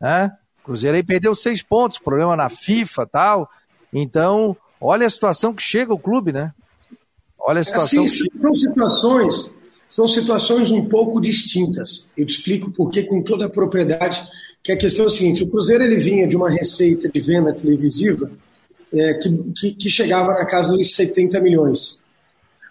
Né? O Cruzeiro aí perdeu seis pontos, problema na FIFA tal. Então, olha a situação que chega o clube, né? Olha a situação. Assim, que... São situações, são situações um pouco distintas. Eu te explico porque com toda a propriedade que a questão é a seguinte: o Cruzeiro ele vinha de uma receita de venda televisiva é, que, que, que, chegava na casa dos 70 milhões.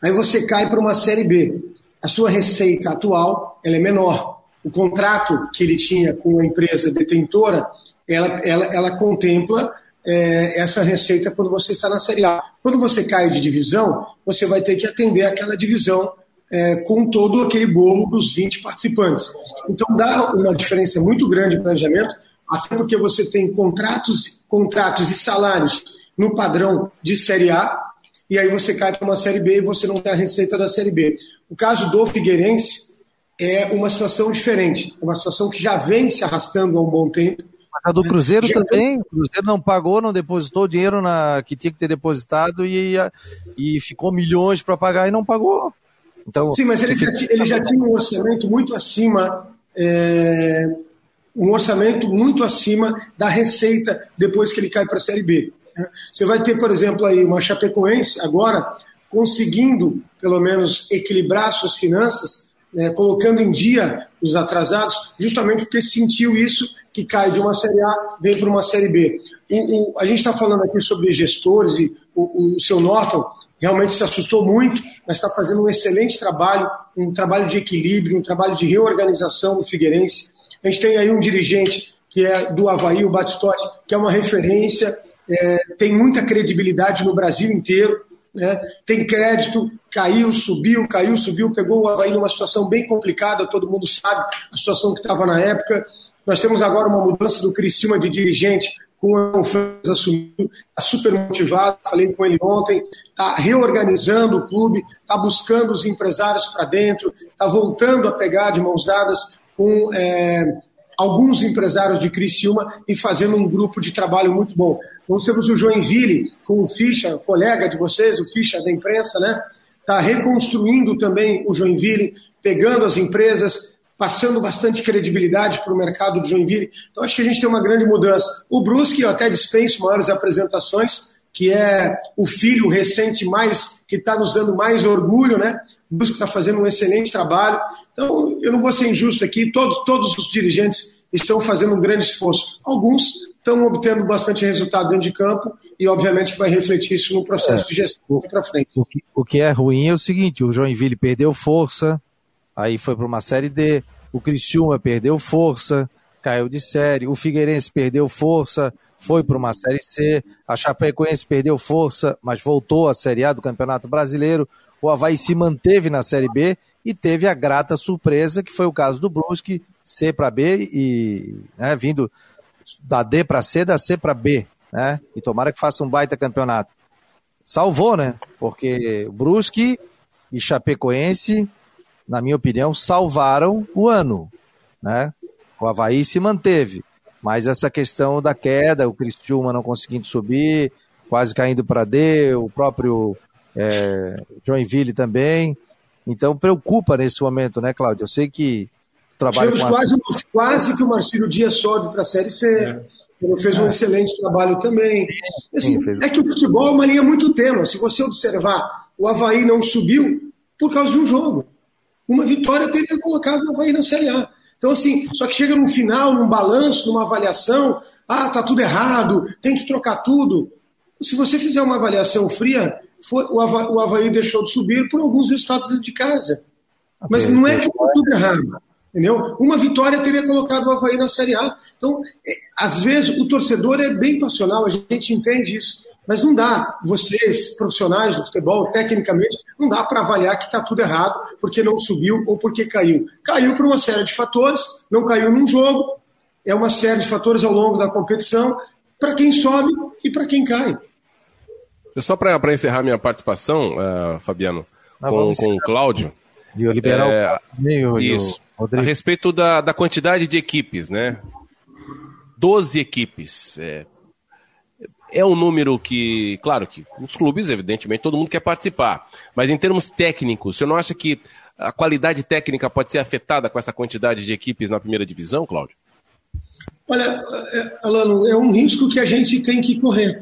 Aí você cai para uma Série B. A sua receita atual ela é menor. O contrato que ele tinha com a empresa detentora, ela, ela, ela contempla é, essa receita quando você está na Série A. Quando você cai de divisão, você vai ter que atender aquela divisão é, com todo aquele bolo dos 20 participantes. Então dá uma diferença muito grande de planejamento, até porque você tem contratos, contratos e salários no padrão de Série A, e aí você cai para uma Série B e você não tem a receita da Série B. O caso do Figueirense é uma situação diferente, é uma situação que já vem se arrastando há um bom tempo. A do Cruzeiro já... também, o Cruzeiro não pagou, não depositou o dinheiro na, que tinha que ter depositado e, e ficou milhões para pagar e não pagou. Então, Sim, mas ele já, ele já tinha um orçamento muito acima, é, um orçamento muito acima da receita depois que ele cai para a Série B. Né? Você vai ter, por exemplo, aí uma Chapecoense agora conseguindo, pelo menos, equilibrar suas finanças, né, colocando em dia os atrasados, justamente porque sentiu isso, que cai de uma Série A, vem para uma Série B. O, o, a gente está falando aqui sobre gestores e o, o seu Norton realmente se assustou muito, mas está fazendo um excelente trabalho, um trabalho de equilíbrio, um trabalho de reorganização do Figueirense. A gente tem aí um dirigente que é do Havaí, o Batistotti, que é uma referência, é, tem muita credibilidade no Brasil inteiro, né? tem crédito, caiu, subiu, caiu, subiu, pegou o Havaí numa situação bem complicada, todo mundo sabe a situação que estava na época. Nós temos agora uma mudança do Criciúma de dirigente, com a Alfredo assumiu, está super motivado, falei com ele ontem, está reorganizando o clube, está buscando os empresários para dentro, está voltando a pegar de mãos dadas com é, alguns empresários de Criciúma e fazendo um grupo de trabalho muito bom. Nós temos o Joinville, com o Ficha, colega de vocês, o Ficha da imprensa, né? Está reconstruindo também o Joinville, pegando as empresas, passando bastante credibilidade para o mercado de Joinville. Então, acho que a gente tem uma grande mudança. O Brusque, eu até dispenso maiores apresentações, que é o filho recente mais que está nos dando mais orgulho, né? O Brusque está fazendo um excelente trabalho. Então, eu não vou ser injusto aqui, todos, todos os dirigentes estão fazendo um grande esforço. Alguns estão obtendo bastante resultado dentro de campo e, obviamente, que vai refletir isso no processo é, de gestão para frente. O que, o que é ruim é o seguinte: o Joinville perdeu força, aí foi para uma Série D, o Criciúma perdeu força, caiu de série, o Figueirense perdeu força, foi para uma Série C, a Chapecoense perdeu força, mas voltou à Série A do Campeonato Brasileiro, o Havaí se manteve na Série B e teve a grata surpresa, que foi o caso do Brusque, C para B e né, vindo da D para C, da C para B, né? E tomara que faça um baita campeonato. Salvou, né? Porque Brusque e Chapecoense, na minha opinião, salvaram o ano, né? O Havaí se manteve, mas essa questão da queda, o Cristiúma não conseguindo subir, quase caindo para D, o próprio é, Joinville também. Então preocupa nesse momento, né, Cláudio? Eu sei que trabalho Tivemos quase, quase que o Marcílio Dias sobe para a Série C. É. Ele fez um é. excelente trabalho também. Assim, Sim, é que o futebol é uma linha muito tênue. Se você observar, o Havaí não subiu por causa de um jogo. Uma vitória teria colocado o Havaí na Série A. Então, assim, só que chega no final, num balanço, numa avaliação, ah, tá tudo errado, tem que trocar tudo. Se você fizer uma avaliação fria, foi, o, Havaí, o Havaí deixou de subir por alguns resultados de casa. Mas não é que está tudo errado. Entendeu? Uma vitória teria colocado o Havaí na Série A. Então, é, às vezes, o torcedor é bem passional, a gente entende isso. Mas não dá, vocês, profissionais do futebol, tecnicamente, não dá para avaliar que está tudo errado porque não subiu ou porque caiu. Caiu por uma série de fatores, não caiu num jogo, é uma série de fatores ao longo da competição, para quem sobe e para quem cai. Só para encerrar minha participação, uh, Fabiano, ah, com, com o Cláudio. E o liberal é, meio, isso. Rodrigo. A respeito da, da quantidade de equipes, né? Doze equipes. É, é um número que, claro que os clubes, evidentemente, todo mundo quer participar. Mas em termos técnicos, você não acha que a qualidade técnica pode ser afetada com essa quantidade de equipes na primeira divisão, Cláudio? Olha, é, Alano, é um risco que a gente tem que correr.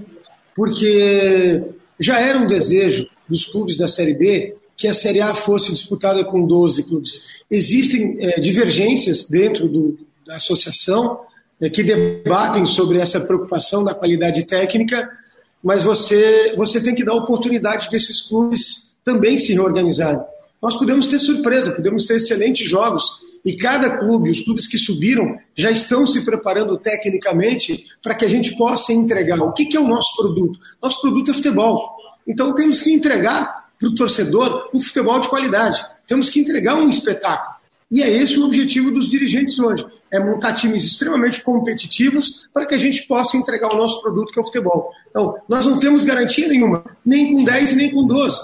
Porque já era um desejo dos clubes da Série B que a Série A fosse disputada com 12 clubes. Existem é, divergências dentro do, da associação que debatem sobre essa preocupação da qualidade técnica, mas você, você tem que dar oportunidade desses clubes também se reorganizarem. Nós podemos ter surpresa, podemos ter excelentes jogos, e cada clube, os clubes que subiram, já estão se preparando tecnicamente para que a gente possa entregar. O que, que é o nosso produto? Nosso produto é futebol. Então temos que entregar para o torcedor um futebol de qualidade. Temos que entregar um espetáculo. E é esse o objetivo dos dirigentes hoje: é montar times extremamente competitivos para que a gente possa entregar o nosso produto, que é o futebol. Então, nós não temos garantia nenhuma, nem com 10 e nem com 12.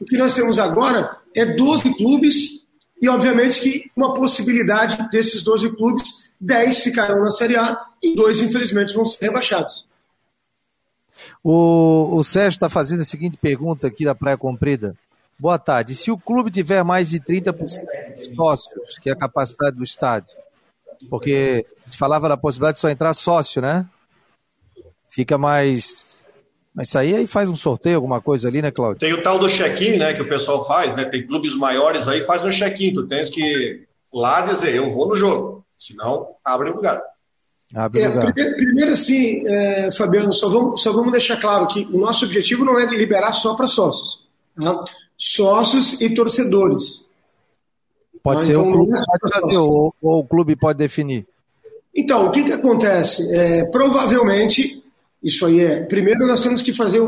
O que nós temos agora é 12 clubes, e obviamente que uma possibilidade desses 12 clubes, 10 ficarão na Série A e dois, infelizmente, vão ser rebaixados. O, o Sérgio está fazendo a seguinte pergunta aqui da Praia Comprida. Boa tarde. Se o clube tiver mais de 30% de sócios, que é a capacidade do estádio, porque se falava da possibilidade de só entrar sócio, né? Fica mais. Mas isso aí, aí faz um sorteio, alguma coisa ali, né, Claudio? Tem o tal do check-in, né, que o pessoal faz, né? Tem clubes maiores aí, faz um check-in. Tu tens que lá dizer, eu vou no jogo. Senão, abre o lugar. Ah, é, primeiro, primeiro, assim, é, Fabiano, só vamos, só vamos deixar claro que o nosso objetivo não é liberar só para sócios. Tá? Sócios e torcedores. Pode tá? ser então, o clube é pode ou, ou, o clube pode definir. Então, o que, que acontece? É, provavelmente, isso aí é. Primeiro, nós temos que fazer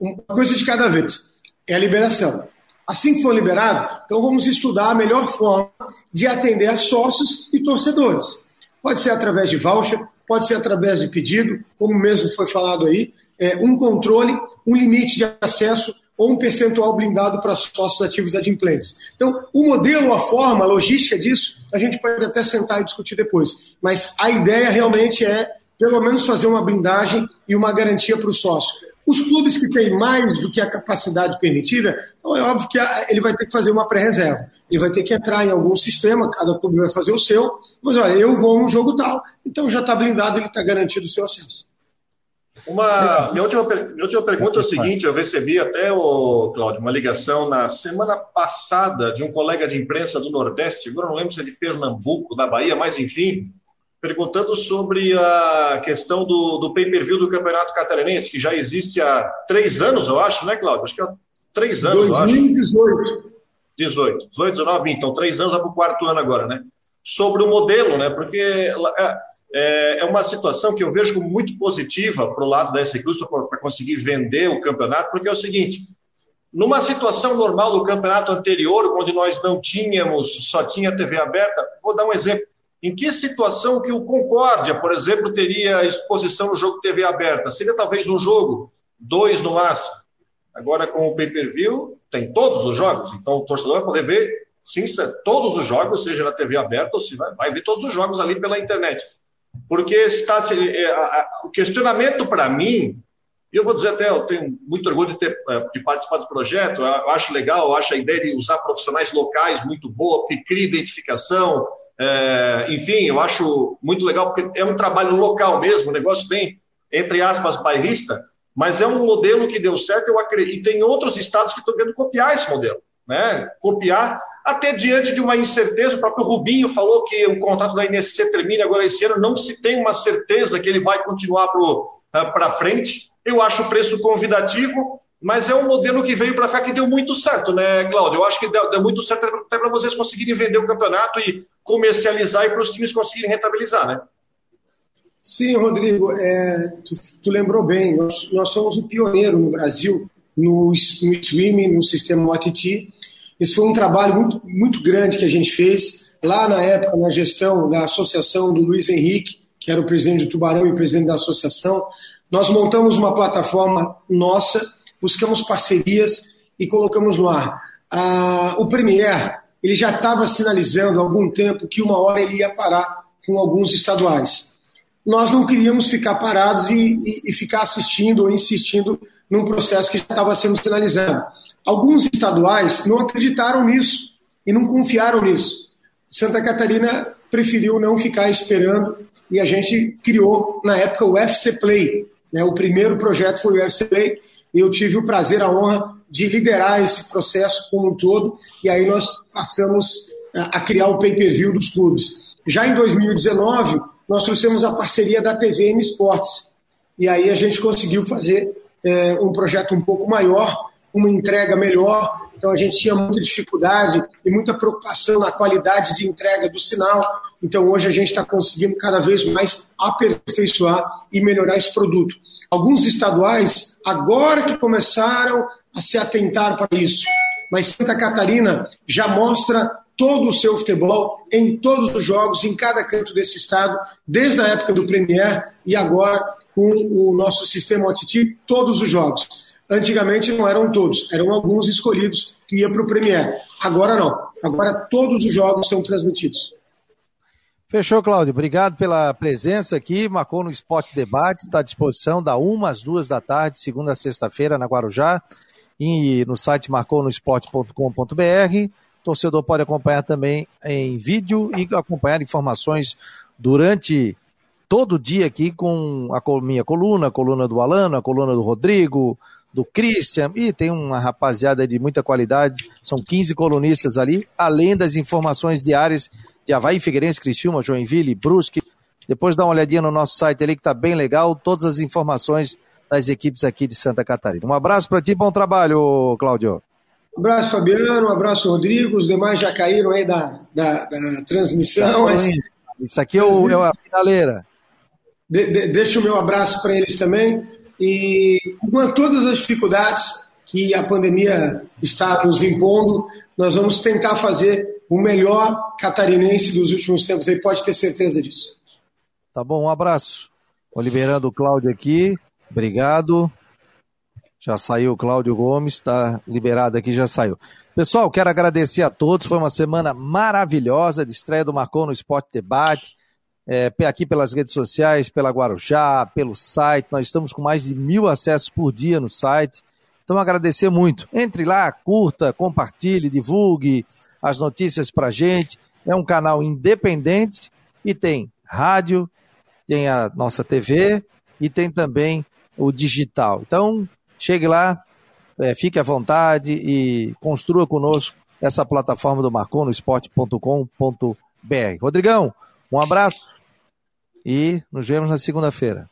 uma coisa de cada vez: é a liberação. Assim que for liberado, então vamos estudar a melhor forma de atender a sócios e torcedores. Pode ser através de voucher, pode ser através de pedido, como mesmo foi falado aí, é, um controle, um limite de acesso ou um percentual blindado para sócios ativos adimplentes. Então, o modelo, a forma, a logística disso, a gente pode até sentar e discutir depois. Mas a ideia realmente é, pelo menos, fazer uma blindagem e uma garantia para o sócio. Os clubes que têm mais do que a capacidade permitida, então é óbvio que ele vai ter que fazer uma pré-reserva. ele vai ter que entrar em algum sistema, cada clube vai fazer o seu, mas olha, eu vou num jogo tal, então já está blindado, ele está garantido o seu acesso. Uma, minha, última, minha última pergunta é o seguinte: eu recebi até, o, Cláudio, uma ligação na semana passada de um colega de imprensa do Nordeste, agora não lembro se é de Pernambuco, da Bahia, mas enfim, perguntando sobre a questão do, do pay-per-view do Campeonato Catarinense, que já existe há três anos, eu acho, né, Cláudio? Acho que há três anos, 2018. 18, 18, 19, então três anos, vai para o quarto ano agora, né? Sobre o modelo, né? Porque é, é, é uma situação que eu vejo como muito positiva para o lado da S Cruz para conseguir vender o campeonato, porque é o seguinte: numa situação normal do campeonato anterior, onde nós não tínhamos, só tinha TV aberta, vou dar um exemplo. Em que situação que o Concórdia, por exemplo, teria exposição no jogo TV aberta? Seria talvez um jogo, dois no máximo. Agora, com o pay-per-view, tem todos os jogos. Então, o torcedor vai poder ver, sim, todos os jogos, seja na TV aberta ou se vai, vai ver todos os jogos ali pela internet. Porque está, é, o questionamento para mim, eu vou dizer até, eu tenho muito orgulho de, ter, é, de participar do projeto, eu acho legal, eu acho a ideia de usar profissionais locais muito boa, porque cria identificação, é, enfim, eu acho muito legal, porque é um trabalho local mesmo, um negócio bem, entre aspas, bairrista, mas é um modelo que deu certo, eu acredito, e tem outros estados que estão querendo copiar esse modelo, né? Copiar até diante de uma incerteza, o próprio Rubinho falou que o contrato da INSC termina agora esse ano, não se tem uma certeza que ele vai continuar para eh, frente. Eu acho o preço convidativo, mas é um modelo que veio para cá que deu muito certo, né, Cláudio? Eu acho que deu, deu muito certo até para vocês conseguirem vender o campeonato e comercializar e para os times conseguirem rentabilizar, né? Sim, Rodrigo, é, tu, tu, lembrou bem, nós, nós somos o pioneiro no Brasil no, no streaming, no sistema OTT, esse foi um trabalho muito, muito grande que a gente fez lá na época, na gestão da associação do Luiz Henrique, que era o presidente do Tubarão e presidente da associação. Nós montamos uma plataforma nossa, buscamos parcerias e colocamos no ar. Ah, o Premier ele já estava sinalizando há algum tempo que uma hora ele ia parar com alguns estaduais. Nós não queríamos ficar parados e, e, e ficar assistindo ou insistindo num processo que já estava sendo sinalizado. Alguns estaduais não acreditaram nisso e não confiaram nisso. Santa Catarina preferiu não ficar esperando e a gente criou, na época, o FC Play. Né? O primeiro projeto foi o FC Play e eu tive o prazer, a honra de liderar esse processo como um todo e aí nós passamos a criar o pay-per-view dos clubes. Já em 2019, nós trouxemos a parceria da TVM Esportes e aí a gente conseguiu fazer é, um projeto um pouco maior uma entrega melhor. Então a gente tinha muita dificuldade e muita preocupação na qualidade de entrega do sinal. Então hoje a gente está conseguindo cada vez mais aperfeiçoar e melhorar esse produto. Alguns estaduais agora que começaram a se atentar para isso, mas Santa Catarina já mostra todo o seu futebol em todos os jogos, em cada canto desse estado, desde a época do Premier e agora com o nosso sistema OTT, todos os jogos. Antigamente não eram todos, eram alguns escolhidos que iam para o Premier. Agora não. Agora todos os jogos são transmitidos. Fechou, Cláudio. Obrigado pela presença aqui. Marcou no Esporte Debate, está à disposição da uma às duas da tarde, segunda a sexta-feira, na Guarujá. E no site marconosport.com.br. Torcedor pode acompanhar também em vídeo e acompanhar informações durante todo dia aqui com a minha coluna, a coluna do Alano, a coluna do Rodrigo, do Christian, e tem uma rapaziada de muita qualidade, são 15 colunistas ali, além das informações diárias de Havaí, Figueirense, Criciúma, Joinville, Brusque. Depois dá uma olhadinha no nosso site ali que tá bem legal, todas as informações das equipes aqui de Santa Catarina. Um abraço para ti, bom trabalho, Cláudio. Um abraço, Fabiano, um abraço, Rodrigo. Os demais já caíram aí da, da, da transmissão. Mas... Isso aqui é, o, é a finaleira. De, de, deixa o meu abraço para eles também. E com todas as dificuldades que a pandemia está nos impondo, nós vamos tentar fazer o melhor catarinense dos últimos tempos. Aí pode ter certeza disso. Tá bom, um abraço. Vou liberando o Cláudio aqui. Obrigado. Já saiu o Cláudio Gomes, está liberado aqui, já saiu. Pessoal, quero agradecer a todos. Foi uma semana maravilhosa de estreia do Marcou no Esporte Debate é, aqui pelas redes sociais, pela Guarujá, pelo site. Nós estamos com mais de mil acessos por dia no site. Então, agradecer muito. Entre lá, curta, compartilhe, divulgue, as notícias para gente. É um canal independente e tem rádio, tem a nossa TV e tem também o digital. Então, chegue lá, é, fique à vontade e construa conosco essa plataforma do Marcon no esporte.com.br. Rodrigão, um abraço e nos vemos na segunda-feira.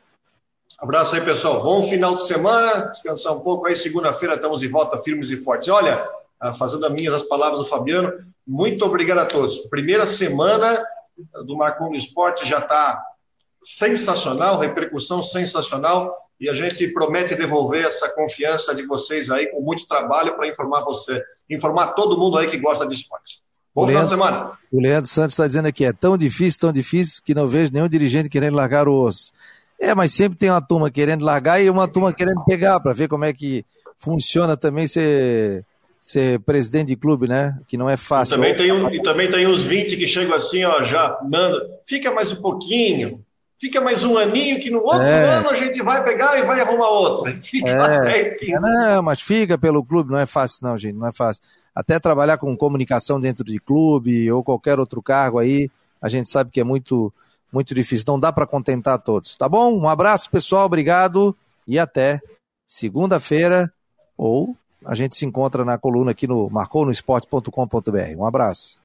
Abraço aí, pessoal. Bom final de semana. Descansar um pouco aí. Segunda-feira estamos de volta firmes e fortes. Olha, ah, fazendo as minhas as palavras do Fabiano, muito obrigado a todos. Primeira semana do Marcon no Esporte já está sensacional, repercussão sensacional. E a gente promete devolver essa confiança de vocês aí com muito trabalho para informar você, informar todo mundo aí que gosta de esporte. Bom Leandro, final de semana. O Leandro Santos está dizendo aqui, é tão difícil, tão difícil, que não vejo nenhum dirigente querendo largar o osso. É, mas sempre tem uma turma querendo largar e uma turma querendo pegar, para ver como é que funciona também ser, ser presidente de clube, né? Que não é fácil. E também, tem um, e também tem uns 20 que chegam assim, ó, já manda, fica mais um pouquinho, fica mais um aninho, que no outro é. ano a gente vai pegar e vai arrumar outro. Fica é. 10, 15. Não, mas fica pelo clube, não é fácil não, gente, não é fácil até trabalhar com comunicação dentro de clube ou qualquer outro cargo aí, a gente sabe que é muito, muito difícil. Não dá para contentar todos, tá bom? Um abraço, pessoal, obrigado e até segunda-feira ou a gente se encontra na coluna aqui no marconosport.com.br. Um abraço.